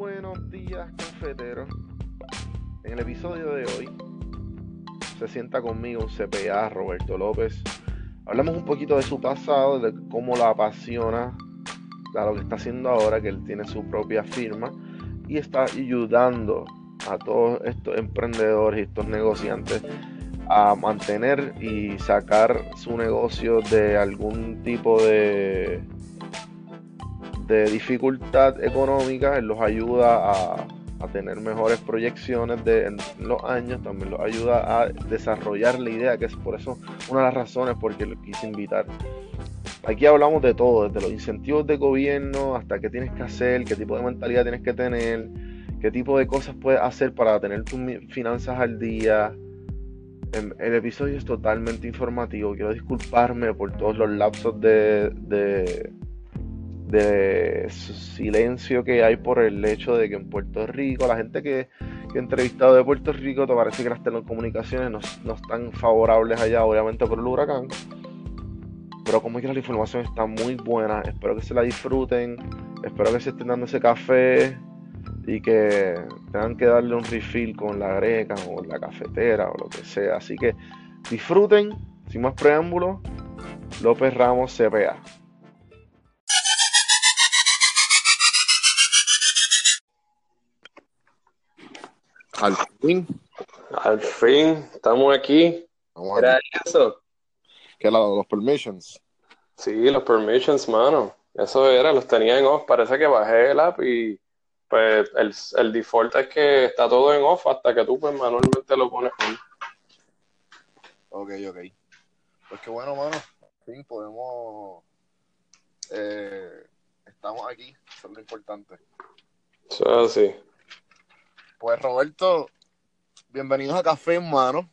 buenos días, cafeteros. En el episodio de hoy se sienta conmigo un CPA, Roberto López. Hablamos un poquito de su pasado, de cómo la apasiona a lo que está haciendo ahora, que él tiene su propia firma y está ayudando a todos estos emprendedores y estos negociantes a mantener y sacar su negocio de algún tipo de de dificultad económica, él los ayuda a, tener mejores proyecciones de, en los años, también los ayuda a desarrollar la idea, que es por eso una de las razones por que lo quise invitar. Aquí hablamos de todo, desde los incentivos de gobierno hasta qué tienes que hacer, qué tipo de mentalidad tienes que tener, qué tipo de cosas puedes hacer para tener tus finanzas al día. Em, el episodio es totalmente informativo. Quiero disculparme por todos los lapsos de silencio que hay por el hecho de que en Puerto Rico, la gente que, he entrevistado de Puerto Rico, te parece que las telecomunicaciones no, están favorables allá, obviamente por el huracán. Pero como que la información está muy buena, espero que se la disfruten, espero que se estén dando ese café y que tengan que darle un refill con la greca o la cafetera o lo que sea. Así que disfruten, sin más preámbulos, López Ramos CPA. Al fin. Al fin, estamos aquí. ¿Era eso? ¿Qué lado? ¿Los permissions? Sí, los permissions, mano. Eso era, los tenía en off. Parece que bajé el app y pues el, el default es que está todo en off hasta que tú pues manualmente lo pones on. Ok, ok. Pues qué bueno, mano. Al fin podemos... Eh, estamos aquí, eso es lo importante. Eso es así. Pues Roberto, bienvenidos a Café en Mano.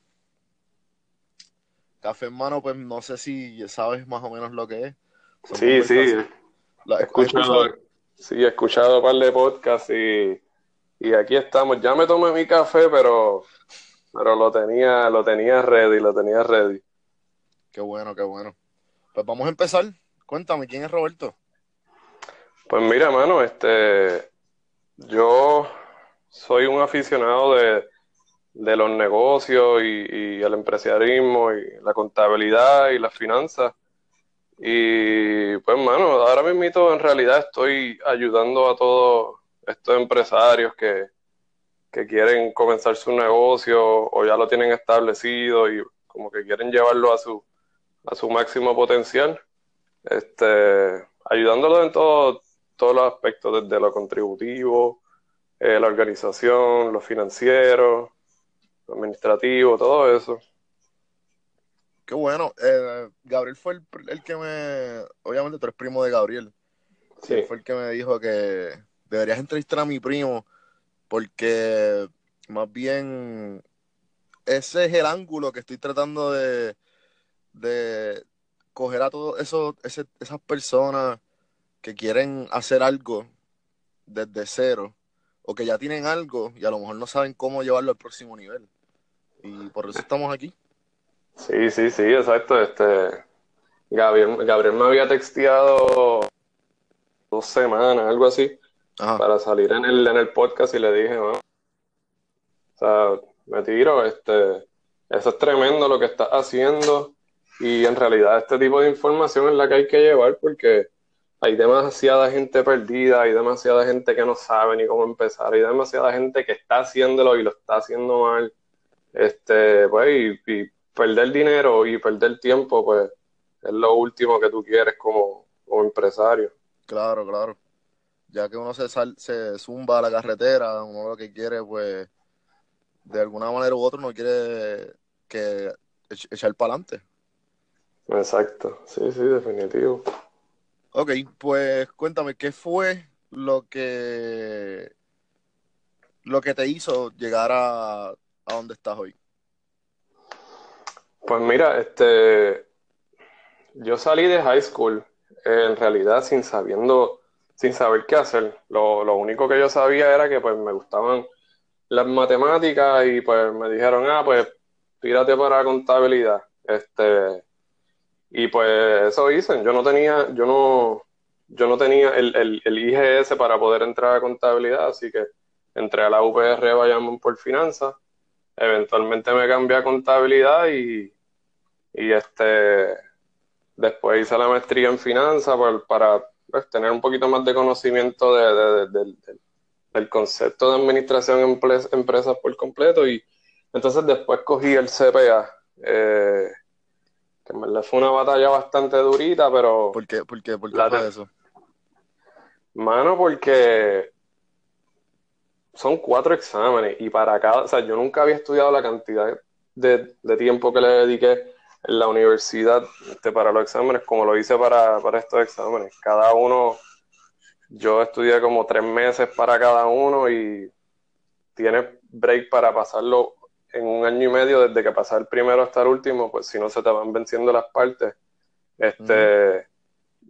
Café en Mano, pues no sé si sabes más o menos lo que es. sí, sí. he escuchado, sí, he escuchado un par de podcasts y, y, aquí estamos. Ya me tomé mi café, pero, pero lo tenía, lo tenía ready, lo tenía ready. Qué bueno, qué bueno. Pues vamos a empezar. Cuéntame, ¿quién es Roberto? Pues mira, mano, este, yo soy un aficionado de, los negocios y, el empresarialismo y la contabilidad y las finanzas. Y pues, mano, ahora mismo en realidad estoy ayudando a todos estos empresarios que, quieren comenzar su negocio o ya lo tienen establecido y como que quieren llevarlo a su, a su máximo potencial. Este, ayudándolo en todo, todos los aspectos, desde lo contributivo, eh, la organización, lo financiero, lo administrativo, todo eso. Qué bueno. Eh, Gabriel fue el, que me. Obviamente tú eres primo de Gabriel. Sí. Fue el que me dijo que deberías entrevistar a mi primo porque más bien ese es el ángulo que estoy tratando de, de coger a todas esas personas que quieren hacer algo desde cero o que ya tienen algo y a lo mejor no saben cómo llevarlo al próximo nivel. Y por eso estamos aquí. Sí, sí, sí, exacto. Este, Gabriel, Gabriel me había texteado dos semanas, algo así, para salir en el, en el podcast y le dije, o sea, me tiro, este, eso es tremendo lo que estás haciendo y en realidad este tipo de información es la que hay que llevar porque hay demasiada gente perdida, hay demasiada gente que no sabe ni cómo empezar, hay demasiada gente que está haciéndolo y lo está haciendo mal. Este, pues, y, perder dinero y perder tiempo, pues, es lo último que tú quieres como, empresario. Claro, claro. Ya que uno se, se zumba a la carretera, uno lo que quiere, pues, de alguna manera u otra, uno quiere que echar para adelante. Exacto, sí, sí, definitivo. Ok, pues cuéntame, ¿qué fue lo que lo que te hizo llegar a, a donde estás hoy? Pues mira, este yo salí de high school en realidad sin sabiendo, sin saber qué hacer. Lo, lo único que yo sabía era que pues me gustaban las matemáticas y pues me dijeron, ah, pues tírate para contabilidad. Este, y pues eso hice, yo no tenía, yo no, yo no tenía el, el, el, IGS para poder entrar a contabilidad, así que entré a la UPR Bayamón por finanzas. Eventualmente me cambié a contabilidad y, y este después hice la maestría en finanzas para, pues, tener un poquito más de conocimiento de, del concepto de administración en empresas por completo y entonces después cogí el CPA. Eh, que en verdad fue una batalla bastante durita, pero... ¿Por qué, por qué, por qué fue eso? Mano, porque son cuatro exámenes y para cada, o sea, yo nunca había estudiado la cantidad de, tiempo que le dediqué en la universidad este, para los exámenes como lo hice para, para estos exámenes. Cada uno, yo estudié como tres meses para cada uno y tiene break para pasarlo en un año y medio desde que pasar el primero hasta el último, pues si no se te van venciendo las partes. Este,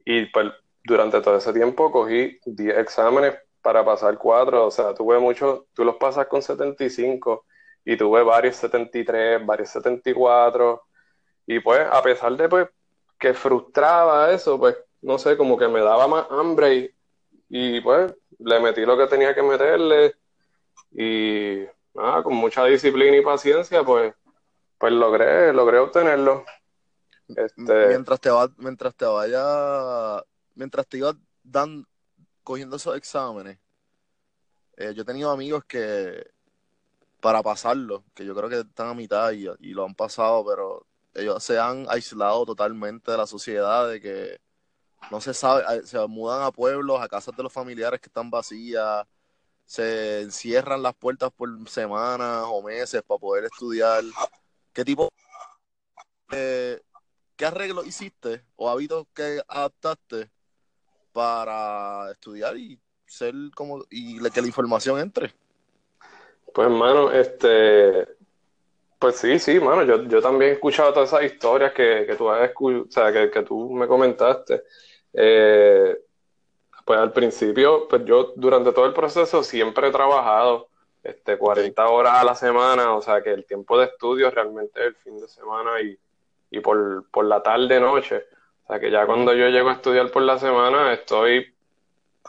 Y pues durante todo ese tiempo cogí 10 exámenes para pasar 4, o sea, tuve muchos, tú los pasas con 75 y tuve varios 73, varios 74 y pues a pesar de pues que frustraba eso, pues no sé, como que me daba más hambre y, y pues le metí lo que tenía que meterle y nada, con mucha disciplina y paciencia, pues, pues logré, logré obtenerlo. Este... Mientras te va, mientras te vaya, mientras te ibas dan, cogiendo esos exámenes, eh, yo he tenido amigos que para pasarlo, que yo creo que están a mitad y lo han pasado, pero ellos se han aislado totalmente de la sociedad, de que no se sabe, se mudan a pueblos, a casas de los familiares que están vacías, se encierran las puertas por semanas o meses para poder estudiar. ¿Qué tipo de qué arreglo hiciste o hábitos que adaptaste para estudiar y ser como y que la información entre? Pues hermano, este pues sí, sí, mano, yo, yo también he escuchado todas esas historias que, que tú has o sea, que, que me comentaste. Eh, pues al principio, pues yo durante todo el proceso siempre he trabajado este, 40 horas a la semana, o sea que el tiempo de estudio realmente es el fin de semana y, y por, por la tarde noche. O sea que ya cuando yo llego a estudiar por la semana estoy,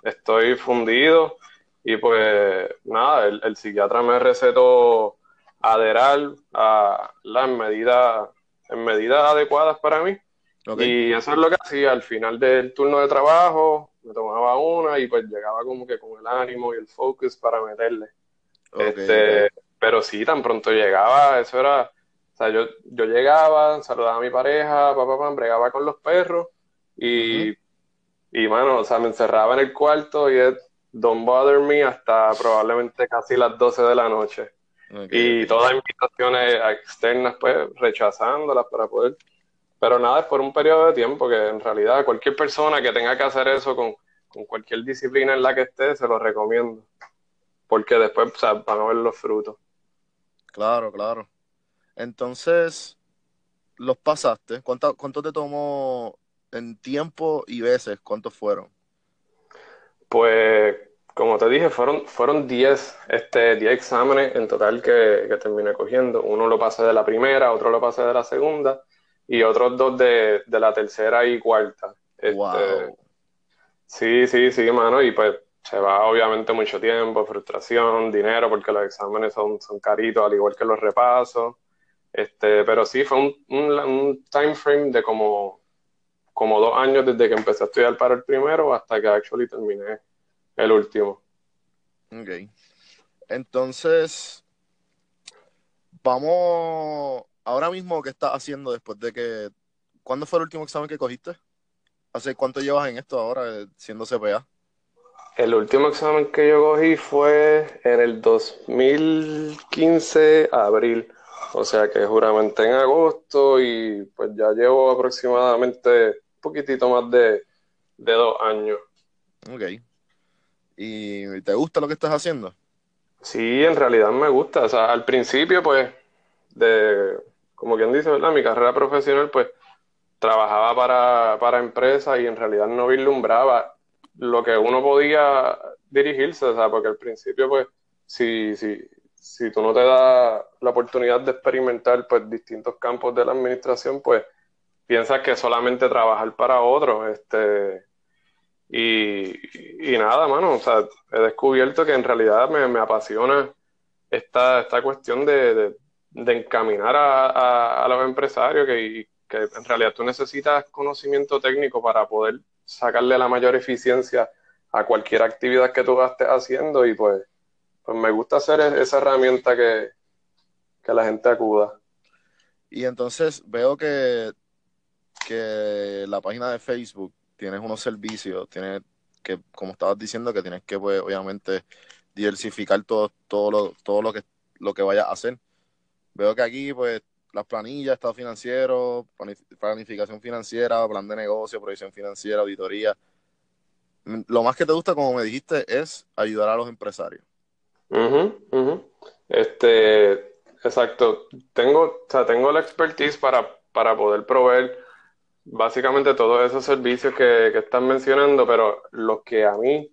estoy fundido y pues nada, el, el psiquiatra me recetó Aderal a las medidas en medidas adecuadas para mí. Y eso es lo que hacía al final del turno de trabajo, me tomaba una y pues llegaba como que con el ánimo y el focus para meterle. este, Pero sí, tan pronto llegaba, eso era, o sea, yo, yo llegaba, saludaba a mi pareja, papá, papá, bregaba con los perros y, y, mano, o sea, me encerraba en el cuarto y es don't bother me hasta probablemente casi las 12 de la noche. y todas las invitaciones externas, pues, rechazándolas para poder pero nada, es por un periodo de tiempo que en realidad cualquier persona que tenga que hacer eso con, cualquier disciplina en la que esté, se lo recomiendo. Porque después van a ver los frutos. Claro, claro. Entonces, los pasaste. ¿Cuánto, cuánto te tomó en tiempo y veces? ¿Cuántos fueron? Pues, como te dije, fueron fueron 10 este, diez exámenes en total que, que terminé cogiendo. Uno lo pasé de la primera, otro lo pasé de la segunda y otros dos de, la tercera y cuarta. Este, sí, sí, sí, mano, y pues se va obviamente mucho tiempo, frustración, dinero, porque los exámenes son, son caritos, al igual que los repasos. Este, pero sí, fue un, un, time frame de como, como dos años desde que empecé a estudiar para el primero hasta que actually terminé el último. Ok. Entonces, vamos ahora mismo, ¿qué estás haciendo después de que... ¿Cuándo fue el último examen que cogiste? ¿Hace cuánto llevas en esto ahora, eh, siendo CPA? El último examen que yo cogí fue en el 2015, abril. O sea que juramenté en agosto y pues ya llevo aproximadamente un poquitito más de, de dos años. Ok. ¿Y te gusta lo que estás haciendo? Sí, en realidad me gusta. O sea, al principio, pues, de como quien dice, ¿verdad? Mi carrera profesional, pues trabajaba para, para empresas y en realidad no vislumbraba lo que uno podía dirigirse, o sea, porque al principio, pues, si, si, si tú no te das la oportunidad de experimentar, pues, distintos campos de la administración, pues, piensas que solamente trabajar para otros, este, Y, nada, mano, o sea, he descubierto que en realidad me, apasiona esta, esta cuestión de, encaminar a, los empresarios, que, que en realidad tú necesitas conocimiento técnico para poder sacarle la mayor eficiencia a cualquier actividad que tú estés haciendo y pues, pues me gusta hacer e-, esa herramienta que, que la gente acuda. Y entonces veo que, que la página de Facebook tienes unos servicios, tienes que, como estabas diciendo, que tienes que, pues, obviamente, diversificar todo, todo, lo, todo lo que lo que vayas a hacer. Veo que aquí, pues, las planillas, estado financiero, planificación financiera, plan de negocio, proyección financiera, auditoría. Lo más que te gusta, como me dijiste, es ayudar a los empresarios. Este, exacto. Tengo, o sea, tengo la expertise para, para poder proveer básicamente todos esos servicios que, que están mencionando, pero los que a mí,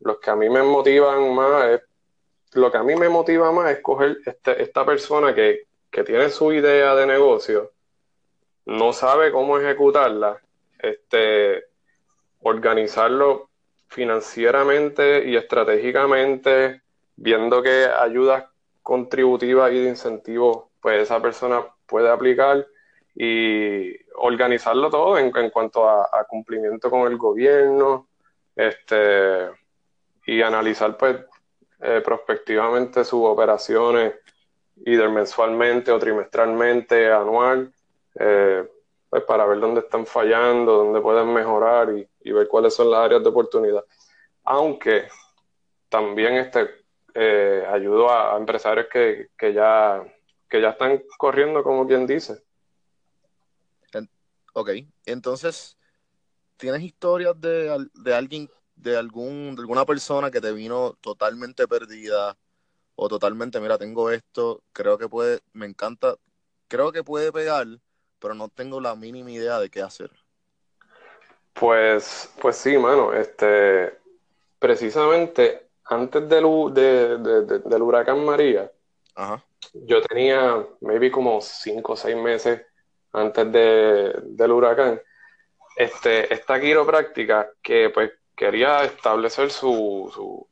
los que a mí me motivan más es, lo que a mí me motiva más es coger este, esta persona que, que tiene su idea de negocio, no sabe cómo ejecutarla, este, organizarlo financieramente y estratégicamente, viendo qué ayudas contributivas y de incentivos pues esa persona puede aplicar y organizarlo todo en, cuanto a, cumplimiento con el gobierno, este, y analizar pues eh, prospectivamente sus operaciones, mensualmente o trimestralmente, anual, eh, pues para ver dónde están fallando, dónde pueden mejorar y, ver cuáles son las áreas de oportunidad. Aunque también este, eh, ayudo a, empresarios que, que, ya, que ya están corriendo, como quien dice. Ok, entonces, ¿tienes historias de, de alguien, de, algún, de alguna persona que te vino totalmente perdida o totalmente, mira, tengo esto, creo que puede, me encanta, creo que puede pegar, pero no tengo la mínima idea de qué hacer? Pues, pues sí, mano, este, precisamente antes del, del huracán María, yo tenía maybe como cinco o seis meses antes de, del huracán, este, esta quiropráctica que pues quería establecer su, su,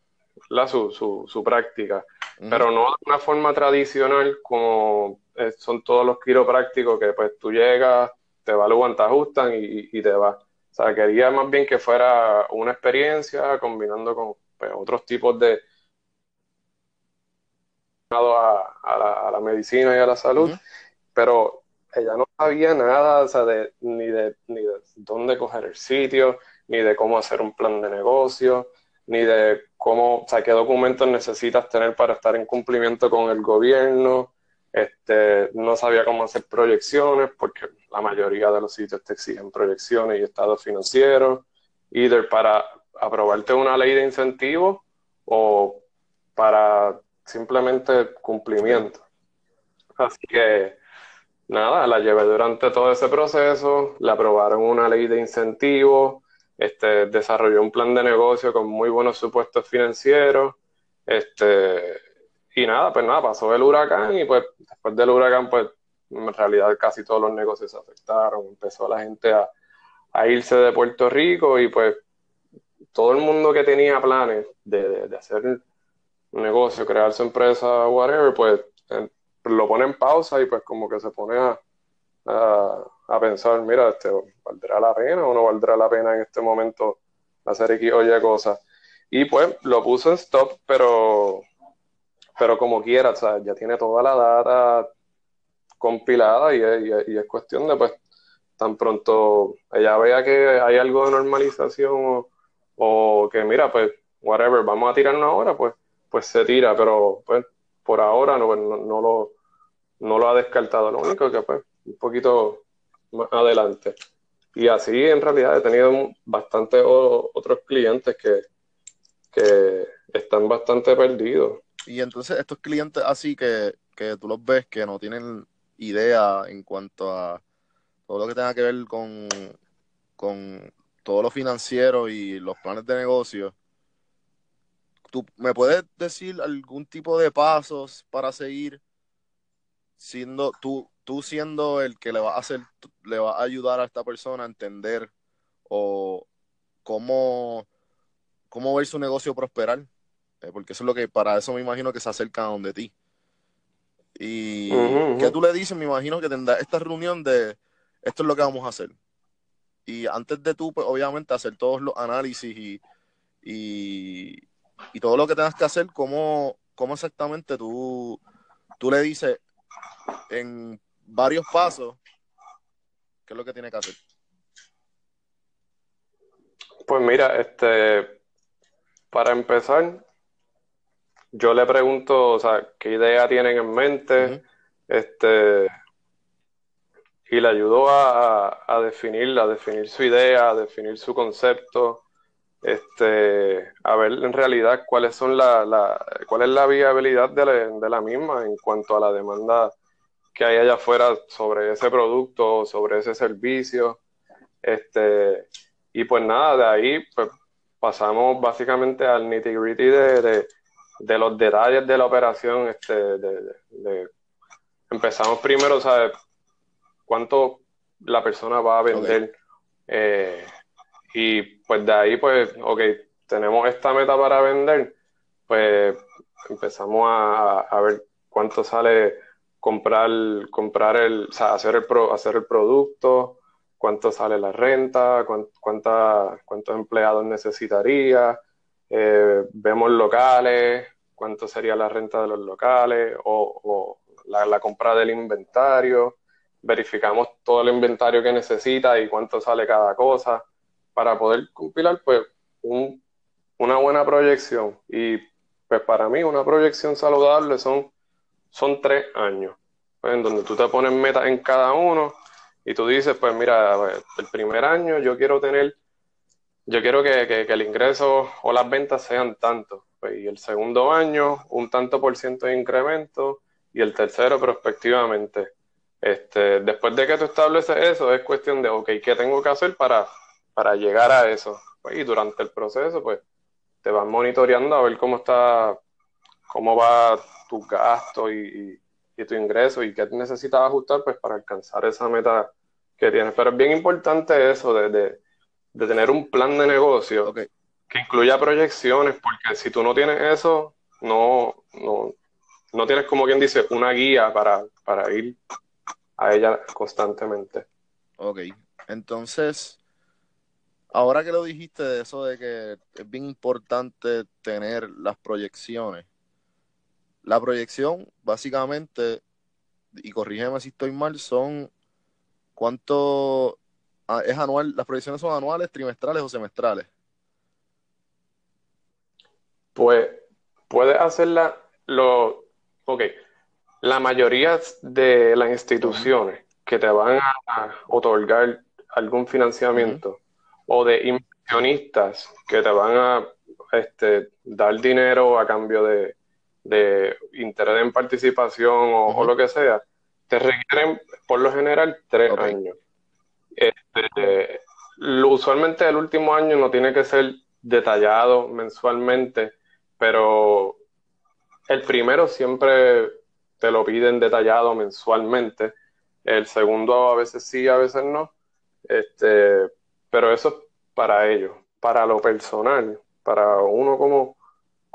la, su, su, práctica, pero no de una forma tradicional como eh, son todos los quiroprácticos que pues tú llegas, te evalúan, te ajustan y, y te vas. O sea, quería más bien que fuera una experiencia combinando con pues, otros tipos de, a, a, la, a, la, medicina y a la salud, pero ella no sabía nada, o sea, de, ni, de, ni de dónde coger el sitio, ni de cómo hacer un plan de negocio, ni de cómo, o sea, qué documentos necesitas tener para estar en cumplimiento con el gobierno. Este, no sabía cómo hacer proyecciones, porque la mayoría de los sitios te exigen proyecciones y estados financieros, either para aprobarte una ley de incentivos o para simplemente cumplimiento. Así que nada, la llevé durante todo ese proceso, le aprobaron una ley de incentivos, este, desarrolló un plan de negocio con muy buenos supuestos financieros, este, y nada, pues nada, pasó el huracán y pues después del huracán, pues en realidad casi todos los negocios se afectaron, empezó la gente a, irse de Puerto Rico y pues todo el mundo que tenía planes de, de hacer un negocio, crear su empresa, whatever, pues lo pone en pausa y pues como que se pone a, a, pensar, mira, este, ¿valdrá la pena o no valdrá la pena en este momento hacer X o Y cosas? Y pues lo puso en stop, pero, pero como quiera, o sea, ya tiene toda la data compilada y, y, es cuestión de pues tan pronto ella vea que hay algo de normalización o, o que mira, pues whatever, vamos a tirarnos ahora, pues, pues se tira, pero pues por ahora no, no, lo, no lo ha descartado. Lo único que pues un poquito más adelante. Y así en realidad he tenido bastante otros clientes que, que están bastante perdidos. Y entonces estos clientes así que, que tú los ves que no tienen idea en cuanto a todo lo que tenga que ver con, con todo lo financiero y los planes de negocio, ¿Tú me puedes decir algún tipo de pasos para seguir siendo tú, tú siendo el que le va a hacer, le va a ayudar a esta persona a entender o cómo, cómo ver su negocio prosperar, eh, porque eso es lo que, para eso me imagino que se acerca a donde ti. Y ¿qué tú le dices? Me imagino que tendrá esta reunión de esto es lo que vamos a hacer. Y antes de tú, pues, obviamente, hacer todos los análisis y, y, todo lo que tengas que hacer, ¿cómo, cómo exactamente tú, tú le dices en varios pasos qué es lo que tiene que hacer? Pues mira, este, para empezar, yo le pregunto, o sea, qué idea tienen en mente, este, y le ayudo a, a, definir, a definir su idea, a definir su concepto, este, a ver en realidad cuáles son la, la cuál es la viabilidad de la, de la, misma en cuanto a la demanda que hay allá afuera sobre ese producto, sobre ese servicio, este, y pues nada, de ahí pues pasamos básicamente al nitty gritty de, de, los detalles de la operación, este, de, empezamos primero, ¿sabes? cuánto la persona va a vender. Eh, y pues de ahí, pues, ok, tenemos esta meta para vender, pues empezamos a, ver cuánto sale comprar, comprar el, o sea, hacer el, hacer el producto, cuánto sale la renta, cuánta, cuántos empleados necesitaría, eh, vemos locales, cuánto sería la renta de los locales o, la, la, compra del inventario, verificamos todo el inventario que necesita y cuánto sale cada cosa. Para poder compilar pues una buena proyección. Y pues para mí una proyección saludable son, son tres años pues, en donde tú te pones metas en cada uno y tú dices pues mira el primer año yo quiero tener yo quiero que, que, el ingreso o las ventas sean tanto pues, y el segundo año un tanto por ciento de incremento y el tercero prospectivamente este, después de que tú estableces eso, es cuestión de, ok, ¿qué tengo que hacer para, para llegar a eso? Pues, y durante el proceso, pues, te vas monitoreando a ver cómo está, cómo va tu gasto y, tu ingreso y qué necesitas ajustar, pues, para alcanzar esa meta que tienes. Pero es bien importante eso de, de, tener un plan de negocio que incluya proyecciones, porque si tú no tienes eso, no, no, no tienes como quien dice una guía para, para ir a ella constantemente. Ok, entonces, ahora que lo dijiste de eso de que es bien importante tener las proyecciones, la proyección básicamente, y corrígeme si estoy mal, son cuánto ah, es anual, las proyecciones son anuales, trimestrales o semestrales. Pues puedes hacerla lo, ok, la mayoría de las instituciones que te van a otorgar algún financiamiento o de inversionistas que te van a este, dar dinero a cambio de, interés en participación o, lo que sea, te requieren por lo general tres años. Este, usualmente el último año no tiene que ser detallado mensualmente, pero el primero siempre te lo piden detallado mensualmente. El segundo a veces sí, a veces no. Este, pero eso es para ellos. Para lo personal, para uno como,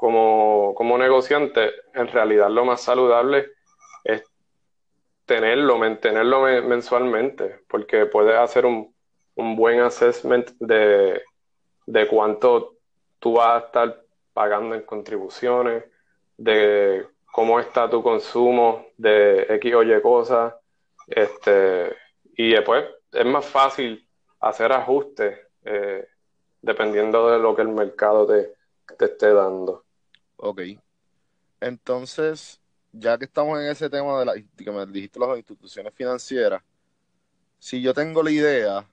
como, como negociante, en realidad lo más saludable es tenerlo, mantenerlo mensualmente, porque puedes hacer un, un buen assessment de, de cuánto tú vas a estar pagando en contribuciones, de cómo está tu consumo de X o Y cosas. Este, y después es más fácil hacer ajustes eh, dependiendo de lo que el mercado te, te esté dando. Ok. Entonces, ya que estamos en ese tema de la que me dijiste las instituciones financieras, si yo tengo la idea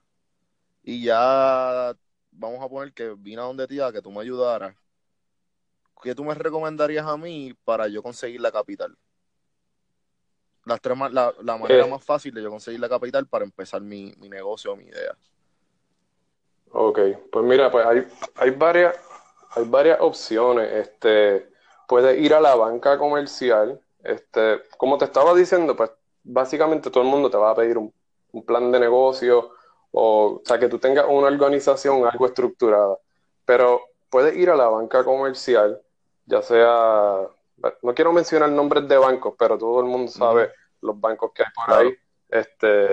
y ya vamos a poner que vine a donde ti a que tú me ayudaras, ¿qué tú me recomendarías a mí para yo conseguir la capital? Las tres, la, la manera eh. más fácil de yo conseguir la capital para empezar mi, mi negocio o mi idea. Ok, pues mira, pues hay, hay varias, hay varias opciones. Este, puedes ir a la banca comercial. Este, como te estaba diciendo, pues básicamente todo el mundo te va a pedir un, un plan de negocio o, o sea, que tú tengas una organización algo estructurada. Pero puedes ir a la banca comercial, ya sea, no quiero mencionar nombres de bancos, pero todo el mundo sabe los bancos que hay por ahí, este,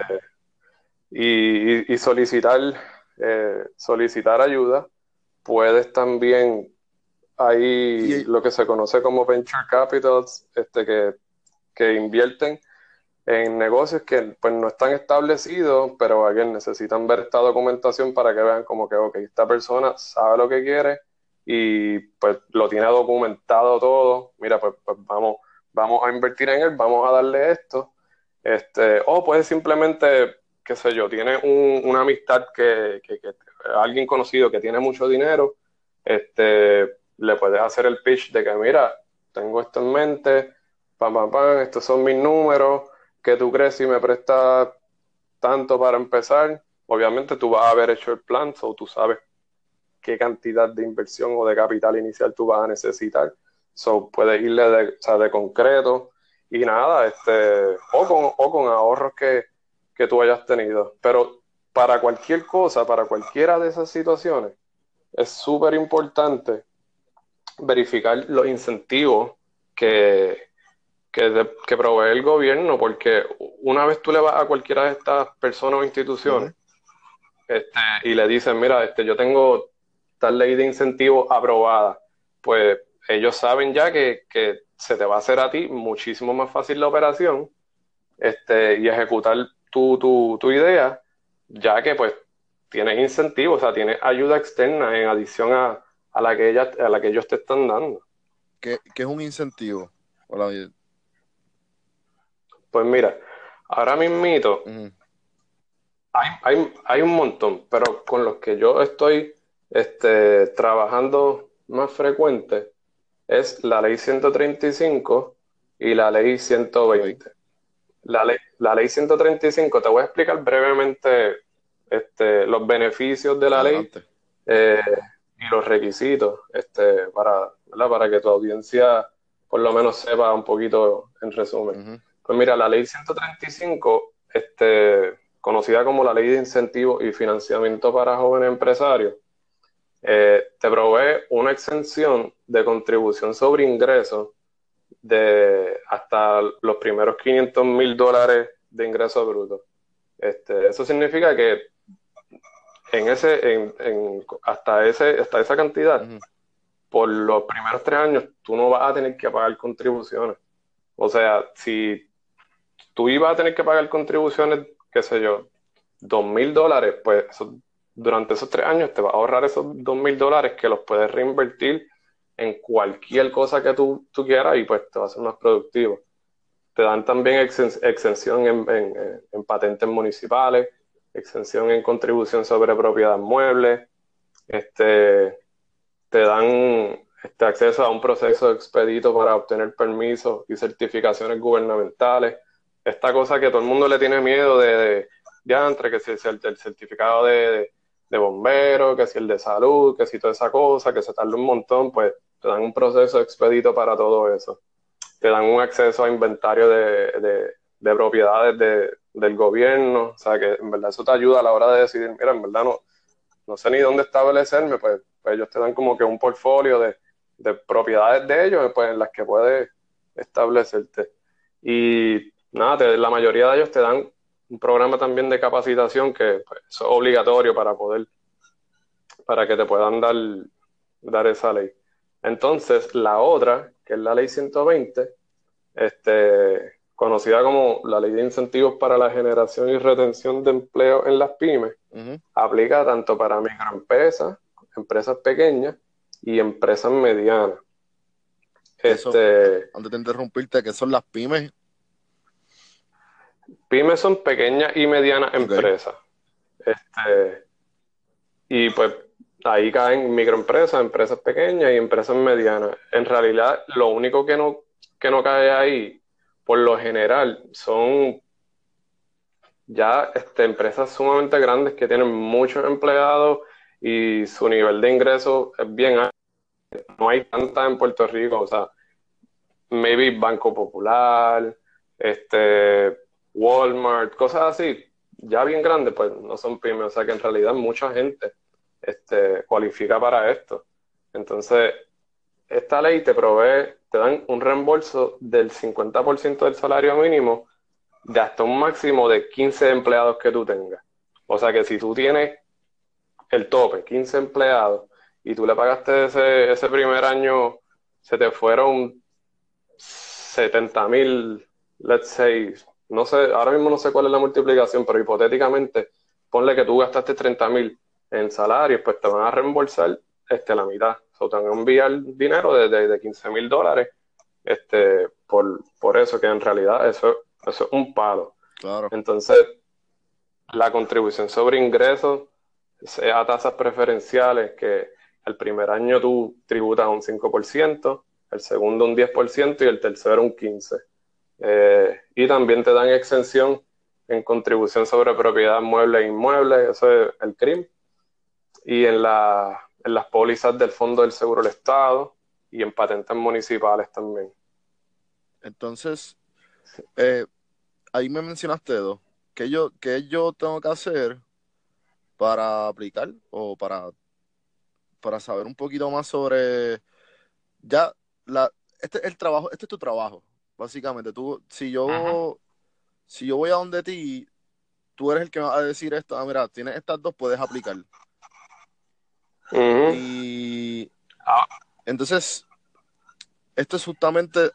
y, solicitar, eh, solicitar ayuda. Puedes también, hay lo que se conoce como venture capitals, este, que, que invierten en negocios que pues no están establecidos, pero alguien necesitan ver esta documentación para que vean como que, ok, esta persona sabe lo que quiere y pues lo tiene documentado todo, mira, pues, pues vamos, vamos a invertir en él, vamos a darle esto, este, o puede simplemente, qué sé yo, tiene una amistad que, que, que, alguien conocido que tiene mucho dinero, este, le puedes hacer el pitch de que, mira, tengo esto en mente, pam, pam, pam, estos son mis números, ¿qué tú crees si me prestas tanto para empezar? Obviamente tú vas a haber hecho el plan, o tú sabes qué cantidad de inversión o de capital inicial tú vas a necesitar. So, puedes irle de, o sea, de concreto y nada, este, o con, o con ahorros que, que tú hayas tenido. Pero para cualquier cosa, para cualquiera de esas situaciones, es súper importante verificar los incentivos que, que, provee el gobierno, porque una vez tú le vas a cualquiera de estas personas o instituciones este, y le dicen, mira, este, yo tengo tal ley de incentivos aprobada, pues ellos saben ya que, se te va a hacer a ti muchísimo más fácil la operación este, y ejecutar tu, tu, tu idea, ya que pues tienes incentivos, o sea, tienes ayuda externa en adición a, a la que ella, a la que ellos te están dando. ¿Qué, qué es un incentivo? Hola, pues mira, ahora mismito hay, hay, hay, un montón, pero con los que yo estoy este, trabajando más frecuente es la ley 135 y la ley 120. La ley, la ley 135, te voy a explicar brevemente este, los beneficios de la ley eh, y los requisitos este, para, para que tu audiencia por lo menos sepa un poquito en resumen. Pues mira, la ley 135, este, conocida como la ley de incentivos y financiamiento para jóvenes empresarios, eh, te provee una exención de contribución sobre ingresos de hasta los primeros 500 mil dólares de ingresos brutos. Este, eso significa que en ese, en, hasta, ese, hasta esa cantidad, por los primeros tres años, tú no vas a tener que pagar contribuciones. O sea, si tú ibas a tener que pagar contribuciones, qué sé yo, dos mil dólares, pues durante esos tres años te vas a ahorrar esos dos mil dólares que los puedes reinvertir en cualquier cosa que tú, quieras y pues te va a ser más productivo. Te dan también exención en, patentes municipales, exención en contribución sobre propiedad mueble, este, te dan este acceso a un proceso expedito para obtener permisos y certificaciones gubernamentales, esta cosa que todo el mundo le tiene miedo de, de, que si es el, certificado de, de, bombero, que si el de salud, que si toda esa cosa, que se tarda un montón, pues te dan un proceso expedito para todo eso. Te dan un acceso a inventario de, de propiedades del gobierno, o sea que en verdad eso te ayuda a la hora de decidir, mira, en verdad no, no sé ni dónde establecerme, pues, pues ellos te dan como que un portfolio de, de propiedades de ellos, pues en las que puedes establecerte. Y nada, la mayoría de ellos te dan un programa también de capacitación que pues, es obligatorio para poder, para que te puedan dar, dar esa ley. Entonces, la otra, que es la ley 120, este, conocida como la ley de incentivos para la generación y retención de empleo en las pymes, aplica tanto para microempresas, empresas pequeñas y empresas medianas. este, antes de interrumpirte, ¿qué son las pymes? Pymes son pequeñas y medianas empresas. Este, y pues ahí caen microempresas, empresas pequeñas y empresas medianas. En realidad, lo único que no, que no cae ahí, por lo general, son ya este, empresas sumamente grandes que tienen muchos empleados y su nivel de ingreso es bien alto. No hay tantas en Puerto Rico, o sea, maybe Banco Popular, este, Walmart, cosas así, ya bien grandes, pues no son pymes. O sea que en realidad mucha gente este, cualifica para esto. Entonces, esta ley te provee, te dan un reembolso del 50% del salario mínimo de hasta un máximo de 15 empleados que tú tengas. O sea que si tú tienes el tope, 15 empleados, y tú le pagaste ese, ese primer año, se te fueron 70 mil, let's say, no sé, ahora mismo no sé cuál es la multiplicación, pero hipotéticamente, ponle que tú gastaste 30 mil en salarios, pues te van a reembolsar este, la mitad. O te van a enviar dinero de, de, 15 mil dólares este, por, por eso, que en realidad eso, eso es un palo. Claro. Entonces, la contribución sobre ingresos sea tasas preferenciales que el primer año tú tributas un 5%, el segundo un 10% y el tercero un 15%. Eh, y también te dan exención en contribución sobre propiedad mueble e inmueble, eso es el CRIM, y en, la, en las pólizas del Fondo del Seguro del Estado y en patentes municipales también. Entonces, eh, ahí me mencionaste dos. ¿Qué yo, ¿Qué yo tengo que hacer para aplicar o para, para saber un poquito más sobre ya la este es el trabajo, este es tu trabajo, básicamente. Tú, si yo, si yo voy a donde ti, tú eres el que va a decir esto, ah, mira, tienes estas dos, puedes aplicar. Y ah. entonces, esto es justamente,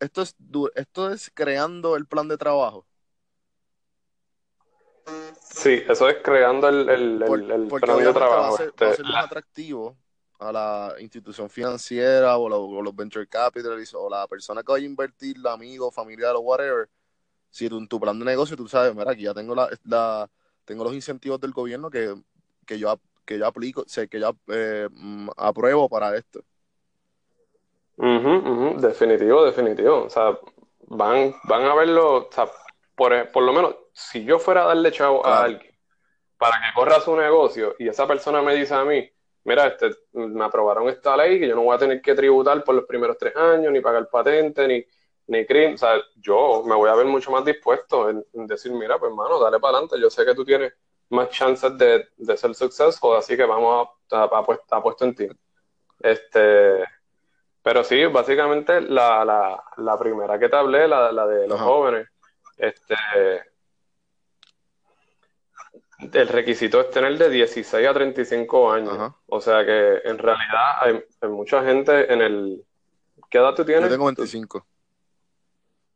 esto es, esto es creando el plan de trabajo. Sí, eso es creando el, el, el, plan de trabajo. Va a ser, más atractivo a la institución financiera o, los venture capitalists o la persona que vaya a invertir, la amigo, familiar o whatever. Si tú, en tu plan de negocio tú sabes, mira, aquí ya tengo la, tengo los incentivos del gobierno que, que yo que yo aplico, sé que yo eh, mm, apruebo para esto. Definitivo, definitivo. O sea, van, van a verlo, o sea, por, por lo menos, si yo fuera a darle chavo a alguien para que corra su negocio y esa persona me dice a mí, mira, este, me aprobaron esta ley que yo no voy a tener que tributar por los primeros tres años, ni pagar patente, ni, ni crimen. O sea, yo me voy a ver mucho más dispuesto en, decir, mira, pues hermano, dale para adelante. Yo sé que tú tienes más chances de, de ser successful, así que vamos a, puesto en ti. Este, pero sí, básicamente la, la, la primera que te hablé, la, la de los jóvenes, este, el requisito es tener de 16 a 35 años. O sea que en realidad hay, mucha gente en el... ¿Qué edad tú tienes? Yo tengo 25.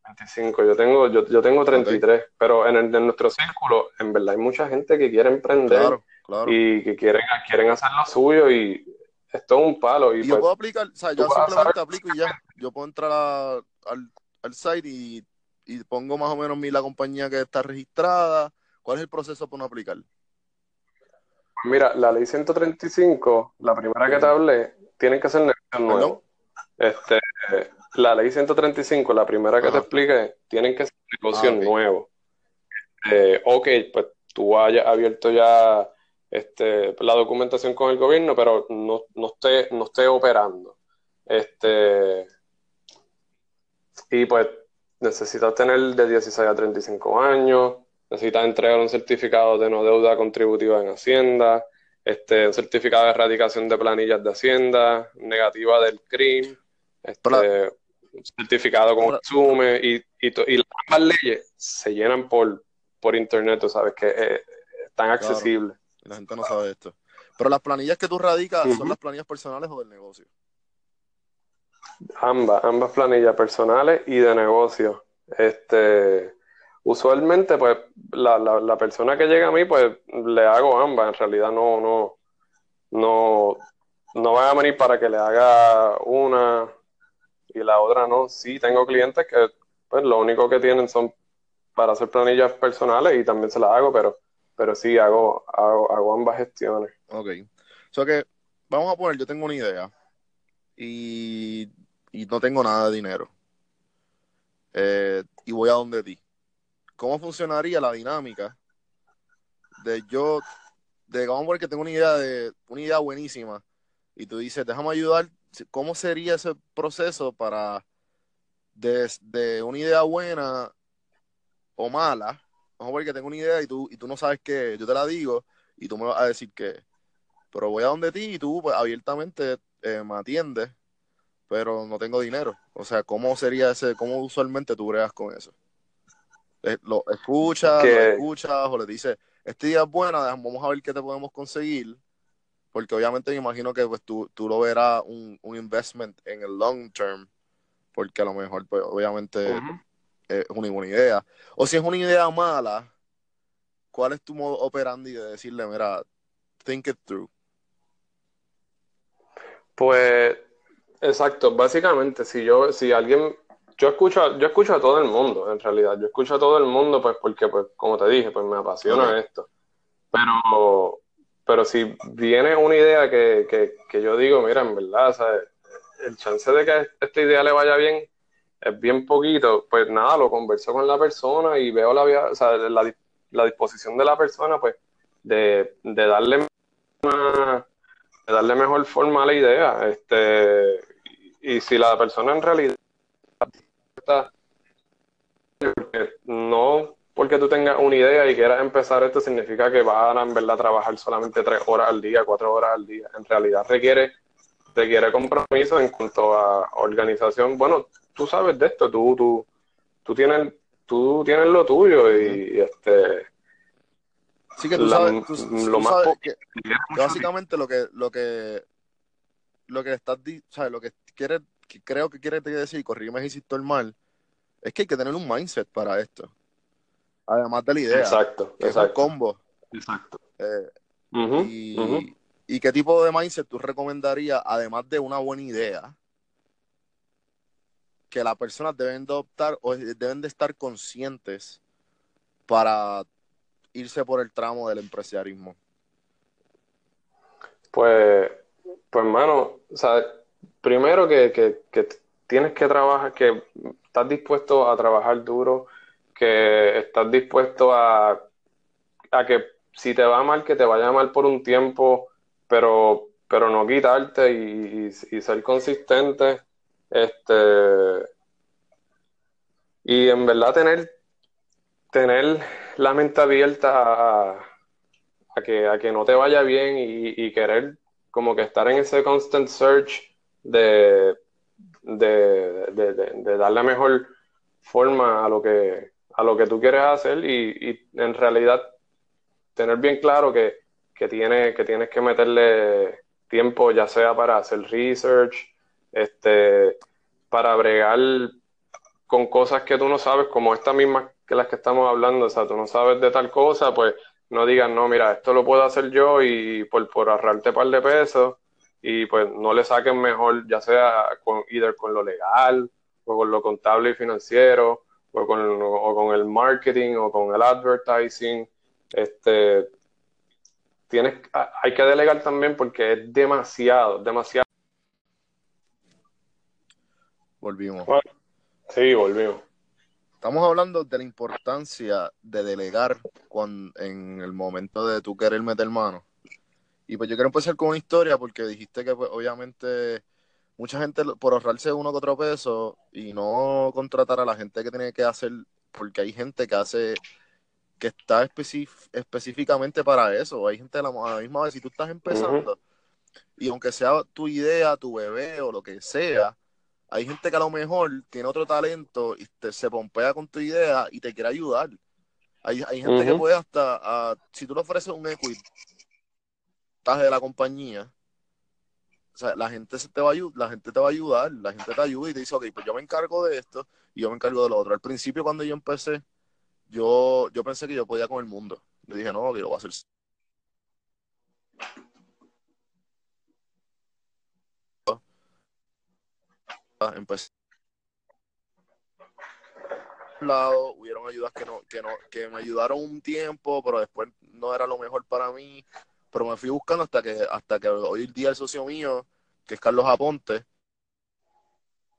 25, yo tengo, yo, yo tengo 33, pero en, el, nuestro círculo, en verdad hay mucha gente que quiere emprender y que quieren, quieren hacer lo suyo y esto es un palo. Y, yo pues, puedo aplicar, o sea, yo simplemente aplico y ya, yo puedo entrar al, al site y, y pongo más o menos mi, la compañía que está registrada, ¿Cuál es el proceso para no aplicar? Mira, la ley 135, la primera que te hablé, tienen que ser negocios nuevos. Este, la ley 135, la primera que te expliqué, tienen que ser negocios ah, nuevos. Eh, ok, pues tú hayas abierto ya este, la documentación con el gobierno, pero no, no, esté, no esté operando. Este, y pues necesitas tener de 16 a 35 años, necesitas entregar un certificado de no deuda contributiva en Hacienda, este, un certificado de erradicación de planillas de Hacienda, negativa del CRIM, este, certificado con resumen y, y, y, las leyes se llenan por, por internet, tú sabes que eh, están accesibles. La gente no sabe esto. Pero las planillas que tú radicas son las planillas personales o del negocio. Ambas, ambas planillas personales y de negocio. Este, usualmente, pues, la, la, la, persona que llega a mí, pues, le hago ambas. En realidad no, no, no, no van a venir para que le haga una y la otra no. Sí, tengo clientes que, pues, lo único que tienen son para hacer planillas personales y también se las hago, pero, pero sí, hago, hago, ambas gestiones. Ok. O sea que, vamos a poner, yo tengo una idea y, y no tengo nada de dinero. Eh, y voy a donde ti cómo funcionaría la dinámica de yo, de vamos a que tengo una idea de, una idea buenísima, y tú dices, déjame ayudar, ¿cómo sería ese proceso para desde una idea buena o mala, vamos a ver que tengo una idea y tú, y tú no sabes qué, yo te la digo y tú me vas a decir que, pero voy a donde ti y tú pues, abiertamente eh, me atiendes, pero no tengo dinero. O sea, ¿cómo sería ese, cómo usualmente tú bregas con eso? Eh, ¿Lo escuchas, lo Que- escuchas o le dices, este día es buena, vamos a ver qué te podemos conseguir? Porque obviamente me imagino que pues tú, tú lo verás un, un investment en el long term, porque a lo mejor pues obviamente Ujú. es una buena idea. O si es una idea mala, ¿cuál es tu modo operandi de decirle, mira, think it through? Pues, exacto, básicamente, si yo, si alguien, yo escucho, yo escucho a todo el mundo, en realidad, yo escucho a todo el mundo, pues, porque, pues, como te dije, pues me apasiona esto. Pero, pero si viene una idea que, que, que yo digo, mira, en verdad. El chance de que esta idea le vaya bien es bien poquito, pues nada, lo converso con la persona y veo la, o sea, la, di- la disposición de la persona, pues, de, de darle más, de darle mejor forma a la idea. Este, y, y si la persona en realidad está, no porque tú tengas una idea y quieras empezar esto significa que vas a en verdad trabajar solamente tres horas al día, cuatro horas al día. En realidad requiere, requiere compromiso en cuanto a organización. Bueno, tú sabes de esto, tú, tú, tú tienes, tú tienes lo tuyo y este Así que tú sabes, tú, lo más sabes que, que básicamente lo que, lo que, lo que estás, di- sabes, lo que quiere, que creo que quiere decir, corrígeme si estoy mal, es que hay que tener un mindset para esto. Además de la idea, Exacto, que es un combo. exacto. Eh, y. ¿Y qué tipo de mindset tú recomendarías, además de una buena idea, que las personas deben de optar o deben de estar conscientes para irse por el tramo del empresarialismo? Pues, pues, hermano, o sea, primero que, que, que tienes que trabajar, que estás dispuesto a trabajar duro, que estás dispuesto a, a que si te va mal, que te vaya mal por un tiempo, pero, pero no quitarte y, y- ser consistente. Este, y en verdad tener, tener la mente abierta a, que, a que no te vaya bien y, querer como que estar en ese constant search de, de, de, de- de darle mejor forma a lo que, a lo que tú quieres hacer y, y en realidad tener bien claro que, que, tiene, que tienes que meterle tiempo ya sea para hacer research, este, para bregar con cosas que tú no sabes, como estas mismas que las que estamos hablando, o sea, tú no sabes de tal cosa, pues no digas, no, mira, esto lo puedo hacer yo y por, por ahorrarte un par de pesos y pues no le saquen mejor, ya sea con, either con lo legal o con lo contable y financiero o con, o con el marketing o con el advertising. Este, tienes, hay que delegar también porque es demasiado, demasiado. Volvimos. Sí, volvimos. Estamos hablando de la importancia de delegar cuando, en el momento de tú querer meter mano. Y pues yo quiero empezar con una historia porque dijiste que pues, obviamente mucha gente por ahorrarse uno que otro peso y no contratar a la gente que tiene que hacer, porque hay gente que hace, que está específ- específicamente para eso. Hay gente a la, a la misma vez, si tú estás empezando, y aunque sea tu idea, tu bebé o lo que sea, hay gente que a lo mejor tiene otro talento y te, se pompea con tu idea y te quiere ayudar. Hay, hay gente que puede hasta, ah, si tú le ofreces un equity de la compañía, o sea, la gente se te va a la gente te va a ayudar, la gente te ayuda y te dice, ok, pues yo me encargo de esto y yo me encargo de lo otro. Al principio cuando yo empecé, yo, yo pensé que yo podía con el mundo. Yo dije, no, que lo voy a hacer. Empecé lado, hubieron ayudas que no, que no, que me ayudaron un tiempo, pero después no era lo mejor para mí. Pero me fui buscando hasta que, hasta que hoy el día el socio mío, que es Carlos Aponte,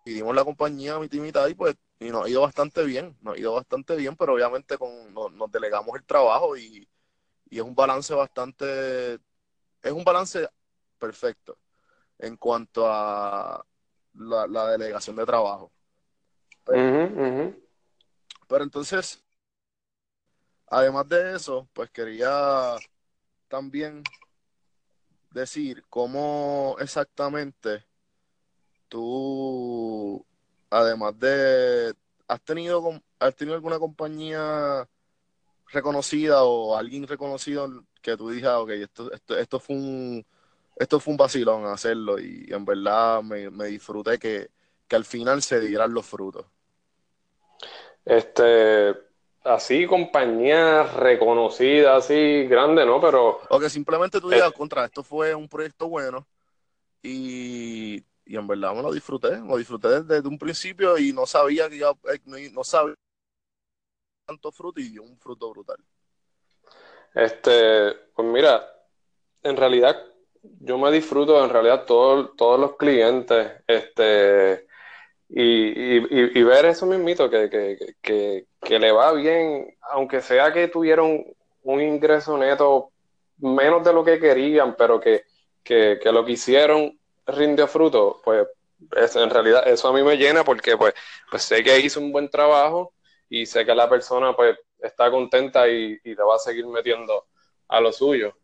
y dimos la compañía mitad y mitad y pues y nos ha ido bastante bien, nos ha ido bastante bien, pero obviamente con, nos, nos delegamos el trabajo y, y es un balance bastante, es un balance perfecto en cuanto a la, la delegación de trabajo. Ujú. Pero entonces, además de eso, pues quería también decir cómo exactamente tú, además de, has tenido, has tenido alguna compañía reconocida o alguien reconocido que tú digas, ok, esto, esto, esto fue un esto fue un vacilón hacerlo y en verdad me, me disfruté que, que al final se dieran los frutos. Este, así, compañía reconocida, así, grande, ¿no? Pero. O que simplemente tú digas, eh, contra, esto fue un proyecto bueno y, y en verdad me lo disfruté, lo disfruté desde, un principio y no sabía que iba, eh, no sabía tanto fruto y dio un fruto brutal. Este, pues mira, en realidad yo me disfruto en realidad todo, todos los clientes, este, y, y, ver eso mismito, que, que, que, que, le va bien, aunque sea que tuvieron un ingreso neto menos de lo que querían, pero que, lo que hicieron rindió fruto, pues en realidad eso a mí me llena porque pues, pues sé que hizo un buen trabajo y sé que la persona pues está contenta y, y le va a seguir metiendo a lo suyo.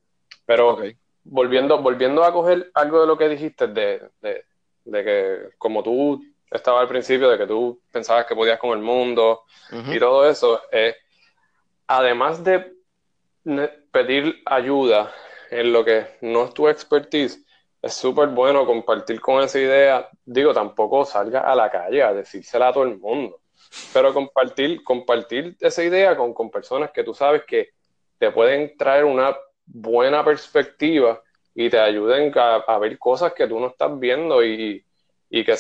Pero volviendo, volviendo a coger algo de lo que dijiste, de, de, de que como tú estaba al principio de que tú pensabas que podías con el mundo y todo eso, eh, además de pedir ayuda en lo que no es tu expertise, es súper bueno compartir con esa idea. Digo, tampoco salga a la calle a decírsela a todo el mundo, pero compartir, compartir esa idea con, con personas que tú sabes que te pueden traer una buena perspectiva y te ayuden a, ver cosas que tú no estás viendo y, y que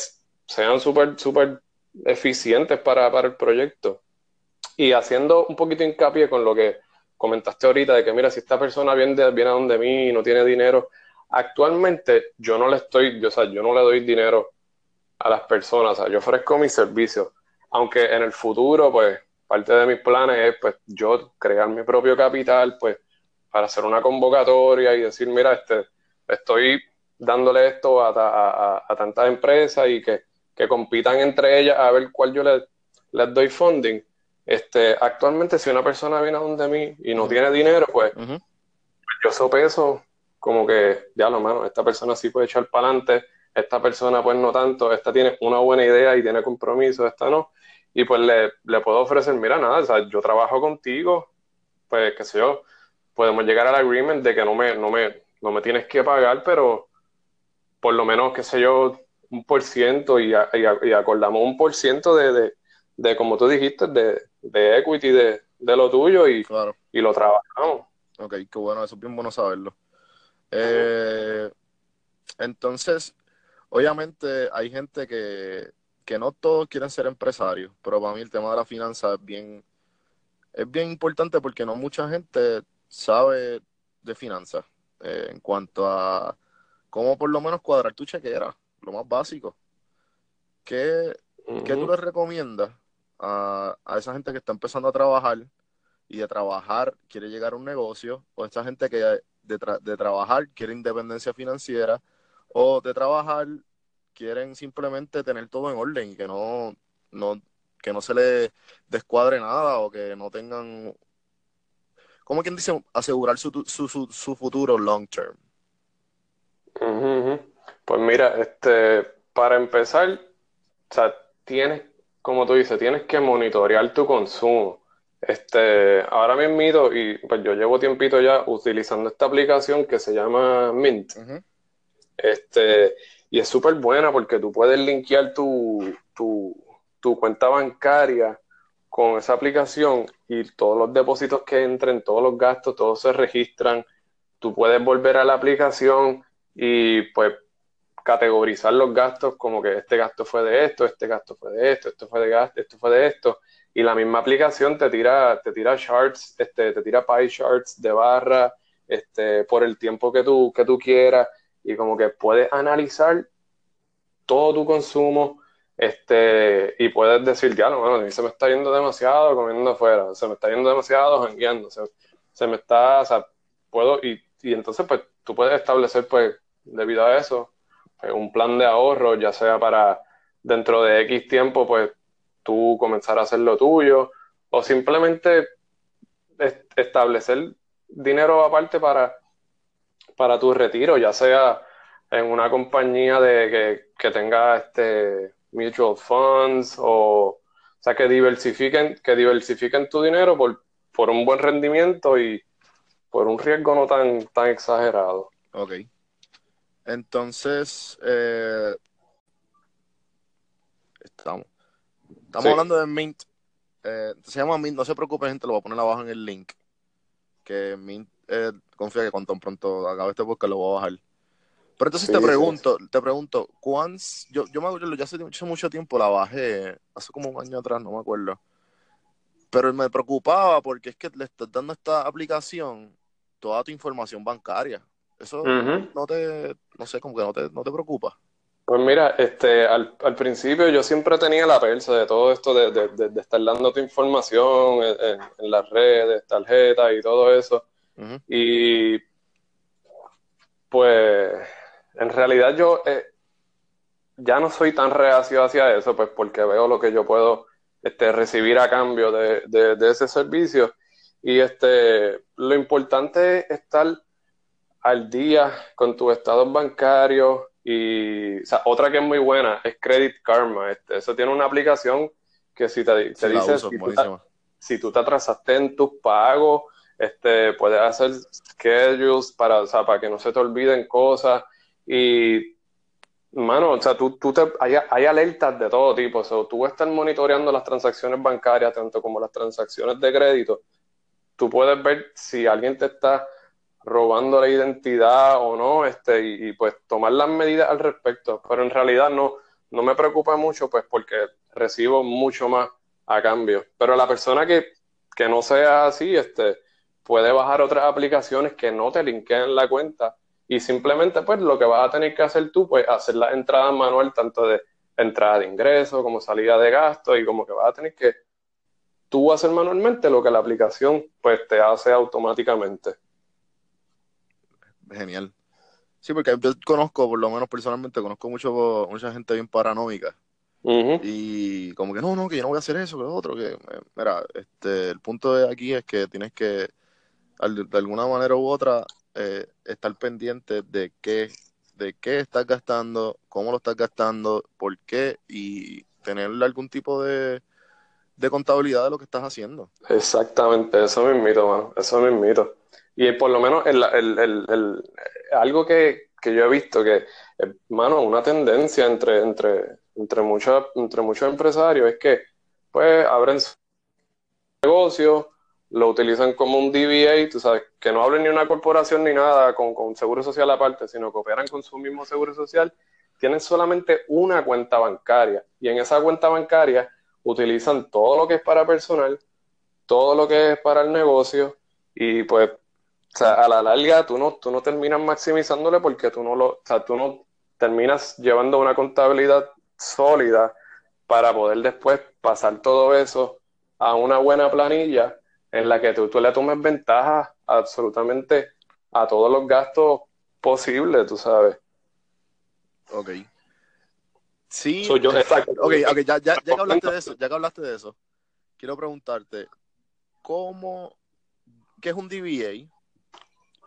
sean súper, súper eficientes para, el proyecto. Y haciendo un poquito hincapié con lo que comentaste ahorita, de que mira, si esta persona viene, viene a donde mí y no tiene dinero, actualmente yo no le estoy, yo, o sea, yo no le doy dinero a las personas, yo ofrezco mis servicios, aunque en el futuro, pues, parte de mis planes es, pues, yo crear mi propio capital, pues, para hacer una convocatoria y decir, mira, este, estoy dándole esto a, a tantas empresas y que que compitan entre ellas a ver cuál yo les, les doy funding. Este, actualmente, si una persona viene a donde mí y no tiene dinero, pues, yo sopeso como que, ya lo mano, esta persona sí puede echar para adelante, esta persona pues no tanto, esta tiene una buena idea y tiene compromiso, esta no. Y pues le, le puedo ofrecer, mira, nada, o sea, yo trabajo contigo, pues qué sé yo, podemos llegar al agreement de que no me, no me, no me tienes que pagar, pero por lo menos, qué sé yo, un por ciento y, acordamos un por ciento de, de, como tú dijiste, de, de equity de, lo tuyo y, y lo trabajamos. Ok, qué bueno, eso es bien bueno saberlo. Eh, entonces, obviamente hay gente que, que no todos quieren ser empresarios, pero para mí el tema de la finanza es bien, es bien importante porque no mucha gente sabe de finanzas eh, en cuanto a cómo por lo menos cuadrar tu chequera lo más básico. ¿Qué, tú le recomiendas a, esa gente que está empezando a trabajar y de trabajar quiere llegar a un negocio, o esa gente que de, de trabajar quiere independencia financiera, o de trabajar quieren simplemente tener todo en orden y que no, no, que no se le descuadre nada o que no tengan, como quien dice, asegurar su, su, su, futuro long term. Pues mira, este, para empezar, o sea, tienes, como tú dices, tienes que monitorear tu consumo. Este, ahora mismo, y pues yo llevo tiempito ya utilizando esta aplicación que se llama Mint. Este, y es súper buena porque tú puedes linkear tu, tu, tu cuenta bancaria con esa aplicación y todos los depósitos que entren, todos los gastos, todos se registran. Tú puedes volver a la aplicación y pues categorizar los gastos como que este gasto fue de esto, este gasto fue de esto, esto fue de gasto, esto fue de esto. Y la misma aplicación te tira, te tira charts, este, te tira pie charts de barra, este, por el tiempo que tú, que tú quieras. Y como que puedes analizar todo tu consumo, este, y puedes decir, ya, no, bueno, se me está yendo demasiado comiendo afuera, se me está yendo demasiado jangueando, se, se me está, o sea, puedo, y, y entonces pues tú puedes establecer pues debido a eso un plan de ahorro, ya sea para dentro de X tiempo, pues tú comenzar a hacer lo tuyo, o simplemente establecer dinero aparte para, para tu retiro, ya sea en una compañía de que, tenga este mutual funds o, o sea que diversifiquen, que diversifiquen tu dinero por, por un buen rendimiento y por un riesgo no tan, tan exagerado. Ok. Entonces, eh, estamos, estamos hablando de Mint. Eh, se llama Mint, no se preocupe, gente, lo voy a poner abajo en el link. Que Mint, eh, confía que cuando pronto acabe este podcast lo voy a bajar. Pero entonces te pregunto, te pregunto, ¿cuáns, yo, yo me acuerdo, ya hace, mucho tiempo la bajé, hace como un año atrás, no me acuerdo. Pero me preocupaba porque es que le estás dando a esta aplicación toda tu información bancaria. Eso no te, no sé, como que no te, no te preocupa. Pues mira, este, al, al, principio yo siempre tenía la persa de todo esto de, de, de, estar dando tu información en, en, las redes, tarjetas y todo eso. Y pues en realidad yo eh, ya no soy tan reacio hacia eso, pues porque veo lo que yo puedo este, recibir a cambio de, de ese servicio. Y este, lo importante es estar al día con tus estados bancarios y o sea, otra que es muy buena es Credit Karma. Este, eso tiene una aplicación que si te, te dice si, tú te, atrasaste en tus pagos, este, puedes hacer schedules para, o sea, para que no se te olviden cosas. Y, mano, o sea, tú, tú te, hay, hay, alertas de todo tipo. O sea, tú estás monitoreando las transacciones bancarias, tanto como las transacciones de crédito. Tú puedes ver si alguien te está robando la identidad o no, este, y, pues tomar las medidas al respecto. Pero en realidad no, no me preocupa mucho, pues porque recibo mucho más a cambio. Pero la persona que, que no sea así, este, puede bajar otras aplicaciones que no te linkeen la cuenta y simplemente pues lo que vas a tener que hacer tú, pues hacer la entrada manual tanto de entrada de ingreso como salida de gasto y como que vas a tener que tú hacer manualmente lo que la aplicación pues te hace automáticamente genial. Sí, porque yo conozco, por lo menos personalmente, conozco mucho mucha gente bien paranoica. Y como que no, no, que yo no voy a hacer eso, que lo otro, que mira, este, el punto de aquí es que tienes que, de alguna manera u otra, eh, estar pendiente de qué, de qué estás gastando, cómo lo estás gastando, por qué, y tener algún tipo de, de contabilidad de lo que estás haciendo. Exactamente, eso me invito, mano, eso me invito. Y por lo menos el, el, el, algo que, yo he visto que, mano, una tendencia entre, entre, entre, entre muchos empresarios es que, pues, abren su negocio, lo utilizan como un DBA, tú sabes, que no hablen ni una corporación ni nada con, con seguro social aparte, sino que operan con su mismo seguro social, tienen solamente una cuenta bancaria. Y en esa cuenta bancaria utilizan todo lo que es para personal, todo lo que es para el negocio y pues o sea, a la larga tú no, tú no terminas maximizándole porque tú no lo, o sea, tú no terminas llevando una contabilidad sólida para poder después pasar todo eso a una buena planilla en la que tú, tú le tomes ventaja absolutamente a todos los gastos posibles, tú sabes. Ok. Sí. yo, ok, ya, ya, ya que hablaste de eso, ya que hablaste de eso, quiero preguntarte, ¿cómo, qué es un DBA?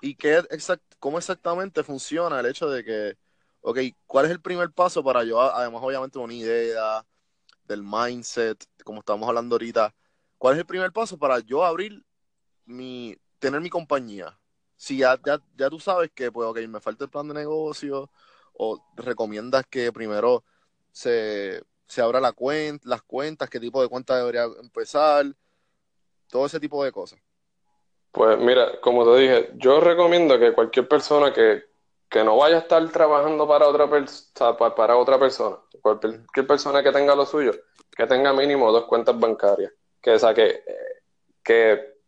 ¿Y qué exact, cómo exactamente funciona el hecho de que, ok, ¿cuál es el primer paso para yo, además obviamente una idea del mindset, como estamos hablando ahorita, ¿cuál es el primer paso para yo abrir mi, tener mi compañía? Si ya, ya, ya tú sabes que, pues, ok, me falta el plan de negocio, o recomiendas que primero se, se abra la cuenta, las cuentas, qué tipo de cuenta debería empezar, todo ese tipo de cosas. Pues mira, como te dije, yo recomiendo que cualquier persona que, no vaya a estar trabajando para otra, persona, para otra persona, cualquier persona que tenga lo suyo, que tenga mínimo dos cuentas bancarias, que saque, que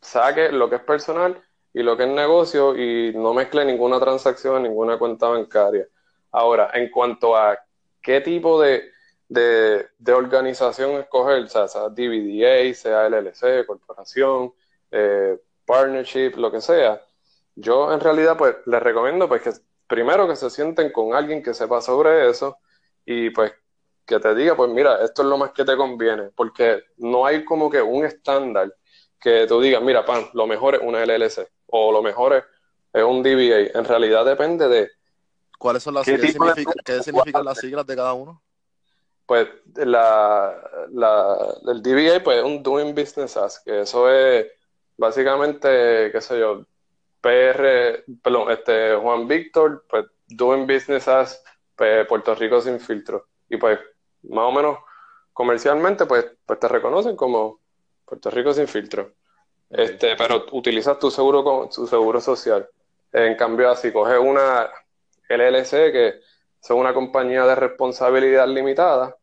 saque lo que es personal y lo que es negocio y no mezcle ninguna transacción en ninguna cuenta bancaria. Ahora, en cuanto a qué tipo de, de, organización escoger, o sea, sea DVDA, sea LLC, corporación, eh, partnership, lo que sea, yo en realidad pues les recomiendo pues que primero que se sienten con alguien que sepa sobre eso y pues que te diga pues mira, esto es lo más que te conviene, porque no hay como que un estándar que tú digas, mira, pan, lo mejor es una LLC o lo mejor es, un DBA. En realidad depende de... ¿Cuáles son las ¿qué, ¿qué significan las siglas de cada uno? Pues la, la, el DBA pues es un Doing Business As, que eso es básicamente, qué sé yo, PR, perdón, este, Juan Víctor, pues Doing Business As pues, Puerto Rico sin filtro. Y pues, más o menos comercialmente, pues, pues te reconocen como Puerto Rico sin filtro. Este, pero utilizas tu seguro, tu seguro social. En cambio, si coges una LLC, que es una compañía de responsabilidad limitada,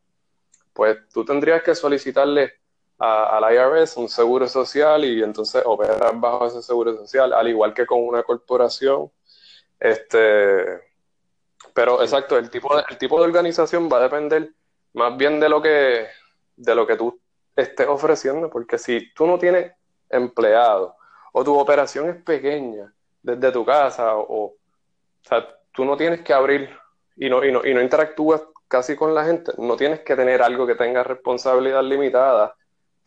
pues tú tendrías que solicitarle al IRS un seguro social y entonces operar bajo ese seguro social, al igual que con una corporación. Este, pero exacto, el tipo de, el tipo de organización va a depender más bien de lo que de lo que tú estés ofreciendo, porque si tú no tienes empleado o tu operación es pequeña desde tu casa o, o sea, tú no tienes que abrir y no, y no, y no interactúas casi con la gente, no tienes que tener algo que tenga responsabilidad limitada,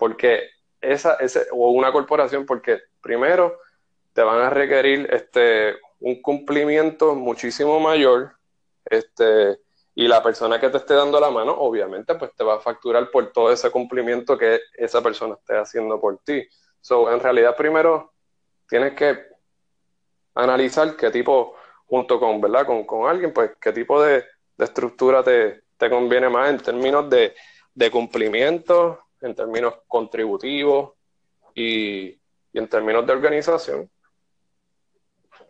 porque esa, ese, o una corporación, porque primero te van a requerir este, un cumplimiento muchísimo mayor, este, y la persona que te esté dando la mano, obviamente, pues te va a facturar por todo ese cumplimiento que esa persona esté haciendo por ti. So, en realidad, primero tienes que analizar qué tipo, junto con, ¿verdad? Con, con alguien, pues qué tipo de, de estructura te, conviene más en términos de, cumplimiento, en términos contributivos y, en términos de organización.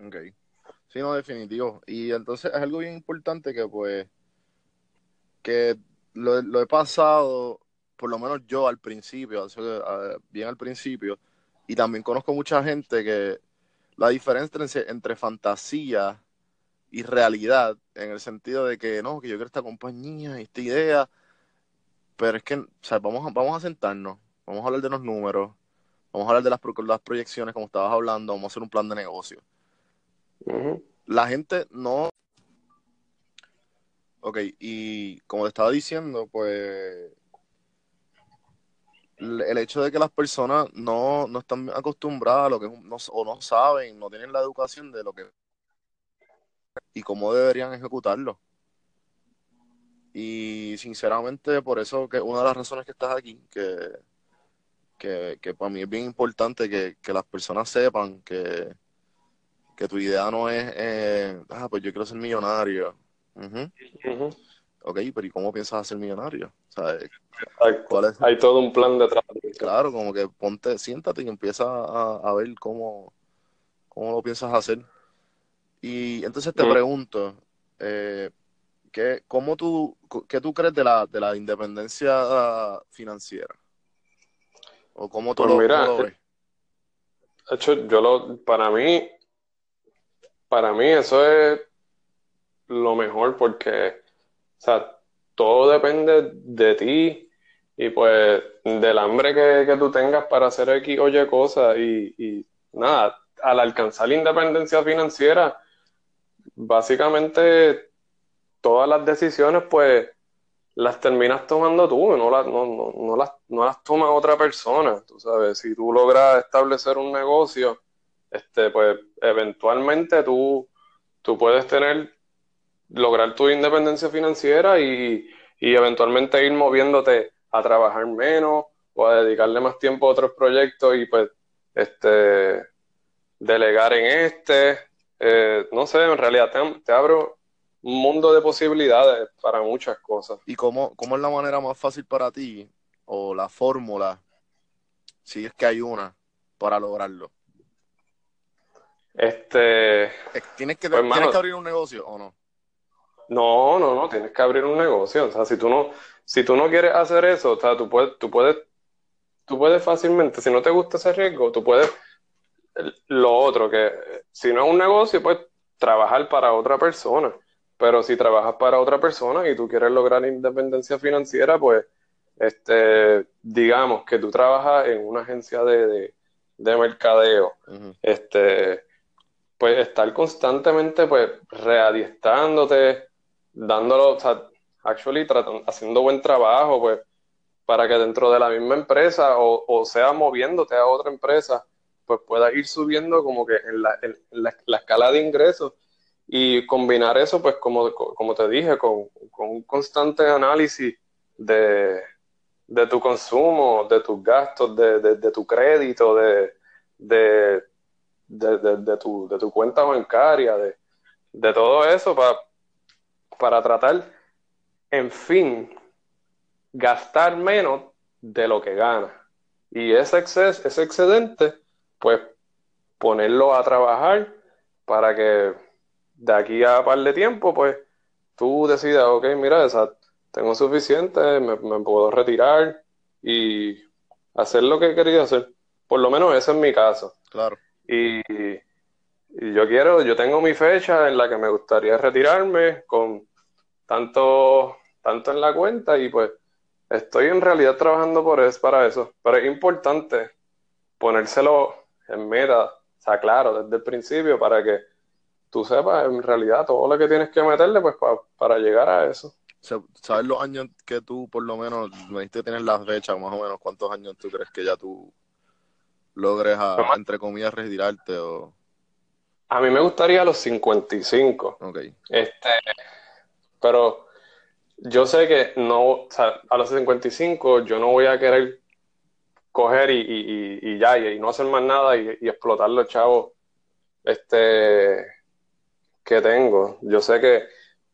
Ok. Sí, no, definitivo. Y entonces es algo bien importante que pues, que lo, he pasado, por lo menos yo al principio, bien al principio, y también conozco mucha gente que la diferencia entre, entre fantasía y realidad, en el sentido de que no, que yo quiero esta compañía y esta idea, pero es que, o sea, vamos a, vamos a sentarnos, vamos a hablar de los números, vamos a hablar de las, las proyecciones, como estabas hablando, vamos a hacer un plan de negocio. La gente no... Ok, y como te estaba diciendo, pues el hecho de que las personas no, no están acostumbradas a lo que es o no saben, no tienen la educación de lo que y cómo deberían ejecutarlo. Y sinceramente, por eso que una de las razones que estás aquí, que, que, para mí es bien importante que, las personas sepan que, que tu idea no es, eh, ah, pues yo quiero ser millonario. Ok, pero ¿y cómo piensas ser millonario? Hay todo un plan detrás. Claro, como que ponte, siéntate y empieza a, a ver cómo, cómo lo piensas hacer. Y entonces te pregunto, eh, ¿qué, cómo tú, ¿qué tú crees de la, de la independencia financiera? ¿O cómo tú pues lo, ves? Hecho, yo lo, para mí, para mí eso es lo mejor porque, o sea, todo depende de ti y pues del hambre que, que tú tengas para hacer X o Y cosas y, y nada, al alcanzar la independencia financiera, básicamente todas las decisiones pues las terminas tomando tú, no las, no, no, no las, no las toma otra persona, tú sabes, si tú logras establecer un negocio, este, pues eventualmente tú, tú puedes tener, lograr tu independencia financiera y, y eventualmente ir moviéndote a trabajar menos o a dedicarle más tiempo a otros proyectos y pues este delegar en este. Eh, no sé, en realidad te, abro un mundo de posibilidades para muchas cosas. ¿Y cómo, cómo es la manera más fácil para ti o la fórmula, si es que hay una, para lograrlo? Este. ¿Tienes que, pues, ¿tienes que abrir un negocio o no? No, no, no, tienes que abrir un negocio. O sea, si tú no, si tú no quieres hacer eso, o sea, tú puedes, tú puedes, tú puedes fácilmente, si no te gusta ese riesgo, tú puedes lo otro, que si no es un negocio, pues trabajar para otra persona. Pero si trabajas para otra persona y tú quieres lograr independencia financiera, pues este, digamos que tú trabajas en una agencia de, de, mercadeo, este, pues estar constantemente pues readiestrándote, dándolo, o sea, actually haciendo buen trabajo, pues para que dentro de la misma empresa o, o sea moviéndote a otra empresa, pues puedas ir subiendo como que en la, en la, la escala de ingresos y combinar eso, pues como, como te dije, con, con un constante análisis de, de, tu consumo, de tus gastos, de, de, tu crédito, de, de, de, tu, de tu cuenta bancaria, de, de todo eso para, para tratar, en fin, gastar menos de lo que gana. Y ese, exces, ese excedente, pues ponerlo a trabajar para que de aquí a par de tiempo, pues tú decidas, ok, mira, esa, tengo suficiente, me, me, puedo retirar y hacer lo que quería hacer. Por lo menos ese es mi caso. Claro. Y, y yo quiero, yo tengo mi fecha en la que me gustaría retirarme con tanto, tanto en la cuenta y pues estoy en realidad trabajando por eso, para eso. Pero es importante ponérselo en meta, o sea, claro, desde el principio para que tú sepas en realidad todo lo que tienes que meterle pues pa, para llegar a eso. ¿Sabes los años que tú por lo menos, me diste tener las fechas, más o menos cuántos años tú crees que ya tú logres a, entre comillas retirarte o... A mí me gustaría a los 55. Ok. Este, pero yo sé que no, o sea, a los 55 yo no voy a querer coger y, y, y ya, y, no hacer más nada y, y explotar los chavos este, que tengo. Yo sé que,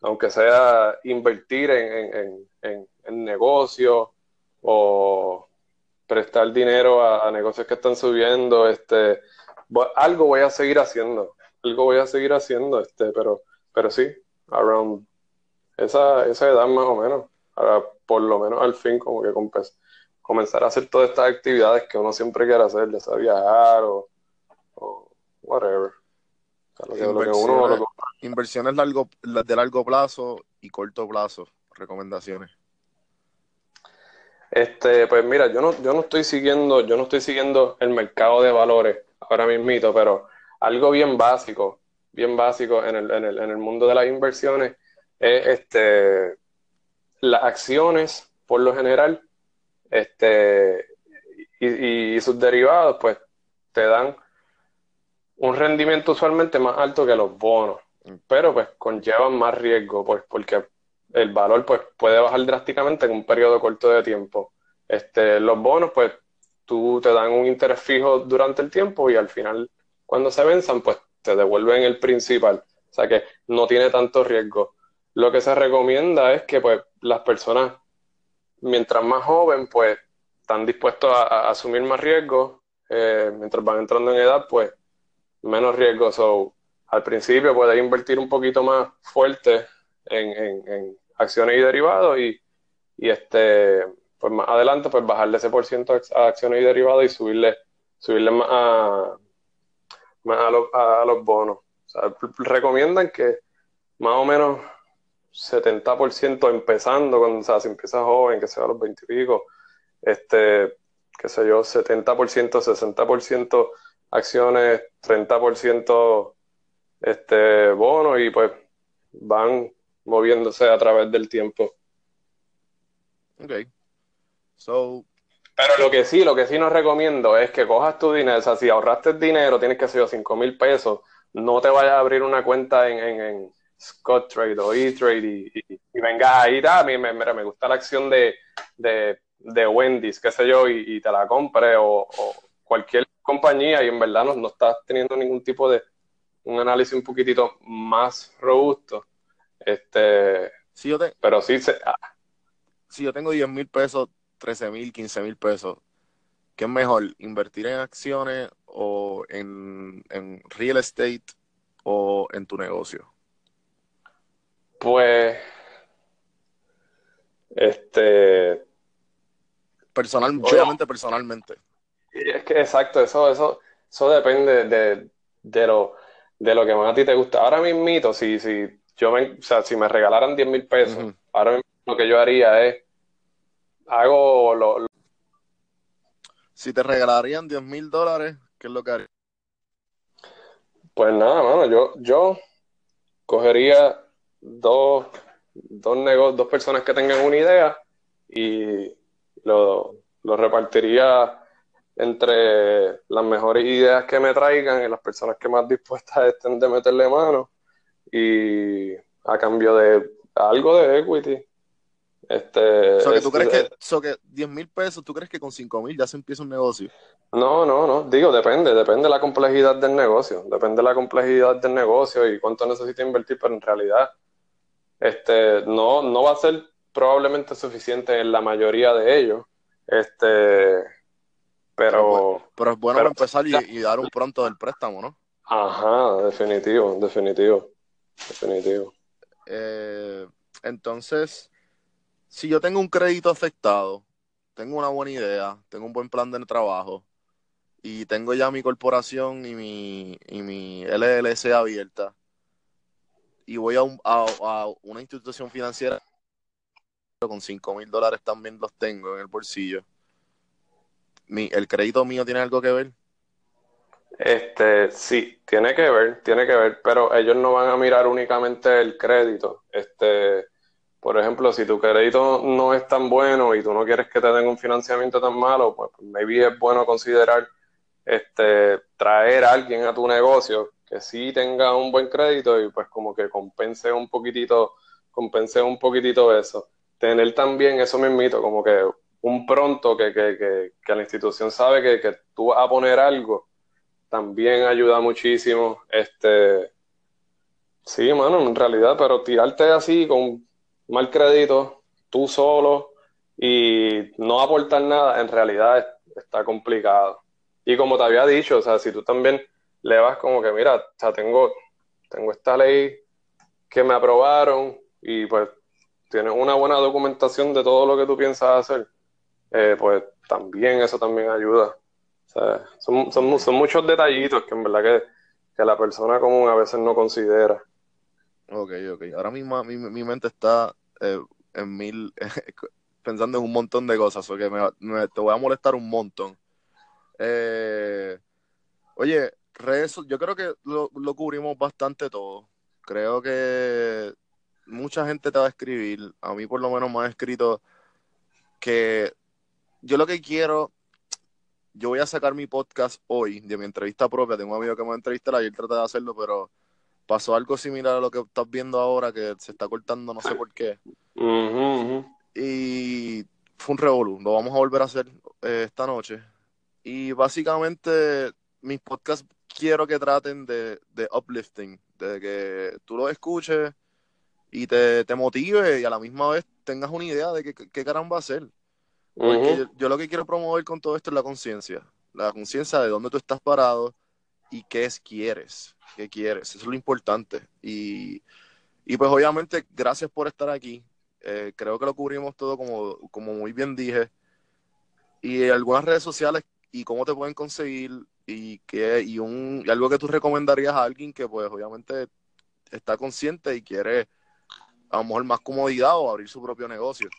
aunque sea invertir en, en, en, en negocios o prestar dinero a, negocios que están subiendo, este, algo voy a seguir haciendo, algo voy a seguir haciendo, este, pero, pero sí, around esa, esa edad más o menos, para por lo menos al fin como que comenzar a hacer todas estas actividades que uno siempre quiere hacer, ya sea viajar o, o whatever. Lo que, lo que lo que... inversiones largo, de largo plazo y corto plazo, recomendaciones. Este, pues mira, yo no, yo no estoy siguiendo, yo no estoy siguiendo el mercado de valores ahora mismito, pero algo bien básico, bien básico en el, en el, en el mundo de las inversiones es este las acciones, por lo general, este y, y sus derivados, pues te dan un rendimiento usualmente más alto que los bonos, pero pues conllevan más riesgo, pues porque el valor pues puede bajar drásticamente en un periodo corto de tiempo. Este, los bonos, pues tú te dan un interés fijo durante el tiempo y al final, cuando se venzan, pues te devuelven el principal. O sea que no tiene tanto riesgo. Lo que se recomienda es que pues las personas, mientras más joven, pues están dispuestos a, asumir más riesgo. Eh, mientras van entrando en edad, pues menos riesgo. So, al principio puedes invertir un poquito más fuerte en, en, acciones y derivados y, y, este pues más adelante pues bajarle ese por ciento a acciones y derivados y subirle subirle más a, más a, lo, a, los bonos. O sea, recomiendan que más o menos 70% empezando, cuando o sea, si empiezas joven, que sea a los 20 y pico, este, qué sé yo, 70%, 60% acciones, 30% este, bonos y pues van moviéndose a través del tiempo. Ok. So... Pero lo que sí, lo que sí nos recomiendo es que cojas tu dinero, o sea, si ahorraste dinero, tienes que ser 5 mil pesos, no te vayas a abrir una cuenta en, en, en Scott Trade o E-Trade y, y, y, vengas ahí, a mí me, me gusta la acción de, de, de Wendy's, qué sé yo, y, y te la compre o, o, cualquier compañía y en verdad no, no estás teniendo ningún tipo de un análisis un poquitito más robusto. Este, si yo te, pero sí se, ah. si yo tengo 10 mil pesos, 13 mil, 15 mil pesos, ¿qué es mejor? ¿Invertir en acciones o en, en real estate o en tu negocio? Pues, este, personal, bueno, obviamente personalmente. Es que exacto, eso, eso, eso depende de, de lo, de lo que más a ti te gusta. Ahora mismito, si, si yo me, o sea, si me regalaran 10 mil pesos, uh -huh. ahora mismo lo que yo haría es, hago lo, lo... Si te regalarían 10 mil dólares, ¿qué es lo que harías? Pues nada, mano, yo, yo cogería dos, dos negocios, dos personas que tengan una idea y lo, lo repartiría entre las mejores ideas que me traigan y las personas que más dispuestas estén de meterle mano y a cambio de algo de equity. Este, So que tú crees es- que, so que 10 mil pesos, ¿tú crees que con 5 mil ya se empieza un negocio? No, no, no. Digo, depende, depende de la complejidad del negocio, depende de la complejidad del negocio y cuánto necesita invertir, pero en realidad, este, no, no va a ser probablemente suficiente en la mayoría de ellos. Este, pero, Pero es bueno Pero- empezar y, y dar un pronto del préstamo, ¿no? ajá, definitivo, definitivo, definitivo. Eh, entonces, si yo tengo un crédito afectado, tengo una buena idea, tengo un buen plan de trabajo y tengo ya mi corporación y mi, y mi LLC abierta y voy a, un- a, a una institución financiera con 5 mil dólares también los tengo en el bolsillo. Mi, ¿El crédito mío tiene algo que ver? Este, sí, tiene que ver, tiene que ver, pero ellos no van a mirar únicamente el crédito. Este, por ejemplo, si tu crédito no es tan bueno y tú no quieres que te den un financiamiento tan malo, pues maybe es bueno considerar este, traer a alguien a tu negocio que sí tenga un buen crédito y pues como que compense un poquitito, compense un poquitito eso. Tener también eso mismito, como que un pronto que, que, que, que la institución sabe que, que tú vas a poner algo también ayuda muchísimo. Este, sí, mano, en realidad, pero tirarte así con mal crédito, tú solo y no aportar nada, en realidad es- está complicado. Y como te había dicho, o sea, si tú también le vas como que, mira, tengo, tengo esta ley que me aprobaron y pues tienes una buena documentación de todo lo que tú piensas hacer, eh, pues también eso también ayuda. O sea, son, son, son muchos detallitos que en verdad que, que la persona común a veces no considera. Ok, ok. Ahora mismo mi, mi mente está eh, en mil, pensando en un montón de cosas, o que me, me- te voy a molestar un montón. Eh, oye, redes, yo creo que lo, lo cubrimos bastante todo. Creo que mucha gente te va a escribir, a mí por lo menos me ha escrito que yo lo que quiero, yo voy a sacar mi podcast hoy de mi entrevista propia. Tengo un amigo que me va a entrevistar, ayer traté de hacerlo, pero pasó algo similar a lo que estás viendo ahora, que se está cortando, no sé por qué. Y fue un revolú, lo vamos a volver a hacer eh, esta noche. Y básicamente mis podcasts quiero que traten de, de uplifting, de que tú los escuches y te, te motive y a la misma vez tengas una idea de qué, qué caramba hacer. Porque Ujú. yo, yo lo que quiero promover con todo esto es la conciencia. La conciencia de dónde tú estás parado y qué es quieres. ¿Qué quieres? Eso es lo importante. Y, y pues obviamente, gracias por estar aquí. Eh, creo que lo cubrimos todo como, como muy bien dije. Y algunas redes sociales y cómo te pueden conseguir y, qué, y, un, y algo que tú recomendarías a alguien que pues obviamente está consciente y quiere a lo mejor más comodidad o abrir su propio negocio.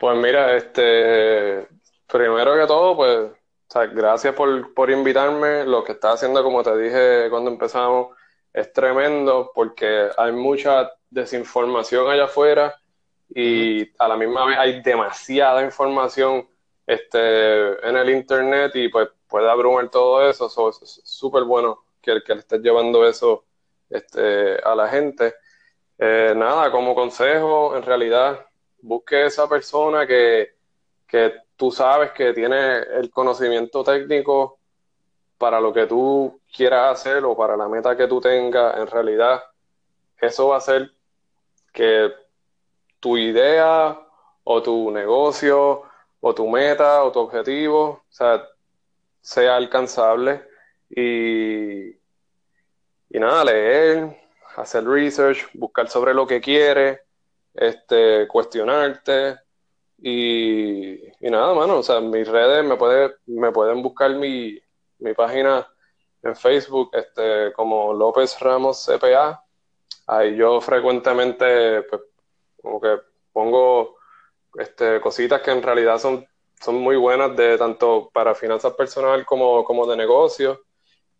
Pues mira, este, primero que todo, pues, o sea, gracias por, por invitarme. Lo que estás haciendo, como te dije cuando empezamos, es tremendo porque hay mucha desinformación allá afuera y a la misma vez hay demasiada información este, en el internet y pues puede abrumar todo eso. So, es es súper bueno que, que le estés llevando eso este, a la gente. Eh, nada, como consejo, en realidad busque esa persona que, que tú sabes que tiene el conocimiento técnico para lo que tú quieras hacer o para la meta que tú tengas. En realidad, eso va a hacer que tu idea o tu negocio o tu meta o tu objetivo, sea alcanzable y, y nada, leer, hacer research, buscar sobre lo que quieres, este, cuestionarte y, y nada, mano, o sea, mis redes me puede, me pueden buscar mi, mi página en Facebook, este, como López Ramos CPA. Ahí yo frecuentemente, pues, como que pongo este, cositas que en realidad son, son muy buenas de tanto para finanzas personal como, como de negocio.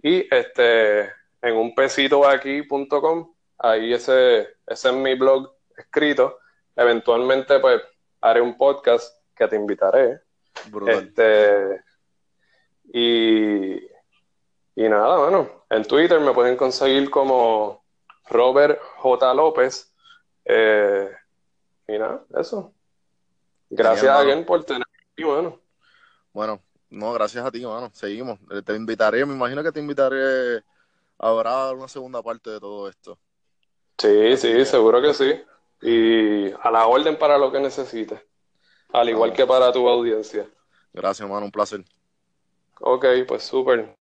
Y este, en un pesitoaquí.com, ahí ese, ese es mi blog escrito. Eventualmente, pues, haré un podcast que te invitaré. Brutal. Este, y, y nada, bueno, en Twitter me pueden conseguir como Robert J. López. Eh, y nada, eso. Gracias Bien, a mano. alguien por tenerme aquí, bueno. Bueno, no, gracias a ti, mano. Seguimos. Eh, Te invitaré, me imagino que te invitaré. Habrá una segunda parte de todo esto. Sí, Así sí, que- seguro que sí. Y a la orden para lo que necesites. Al igual que para tu audiencia. Gracias, mano. Un placer. Ok, pues súper.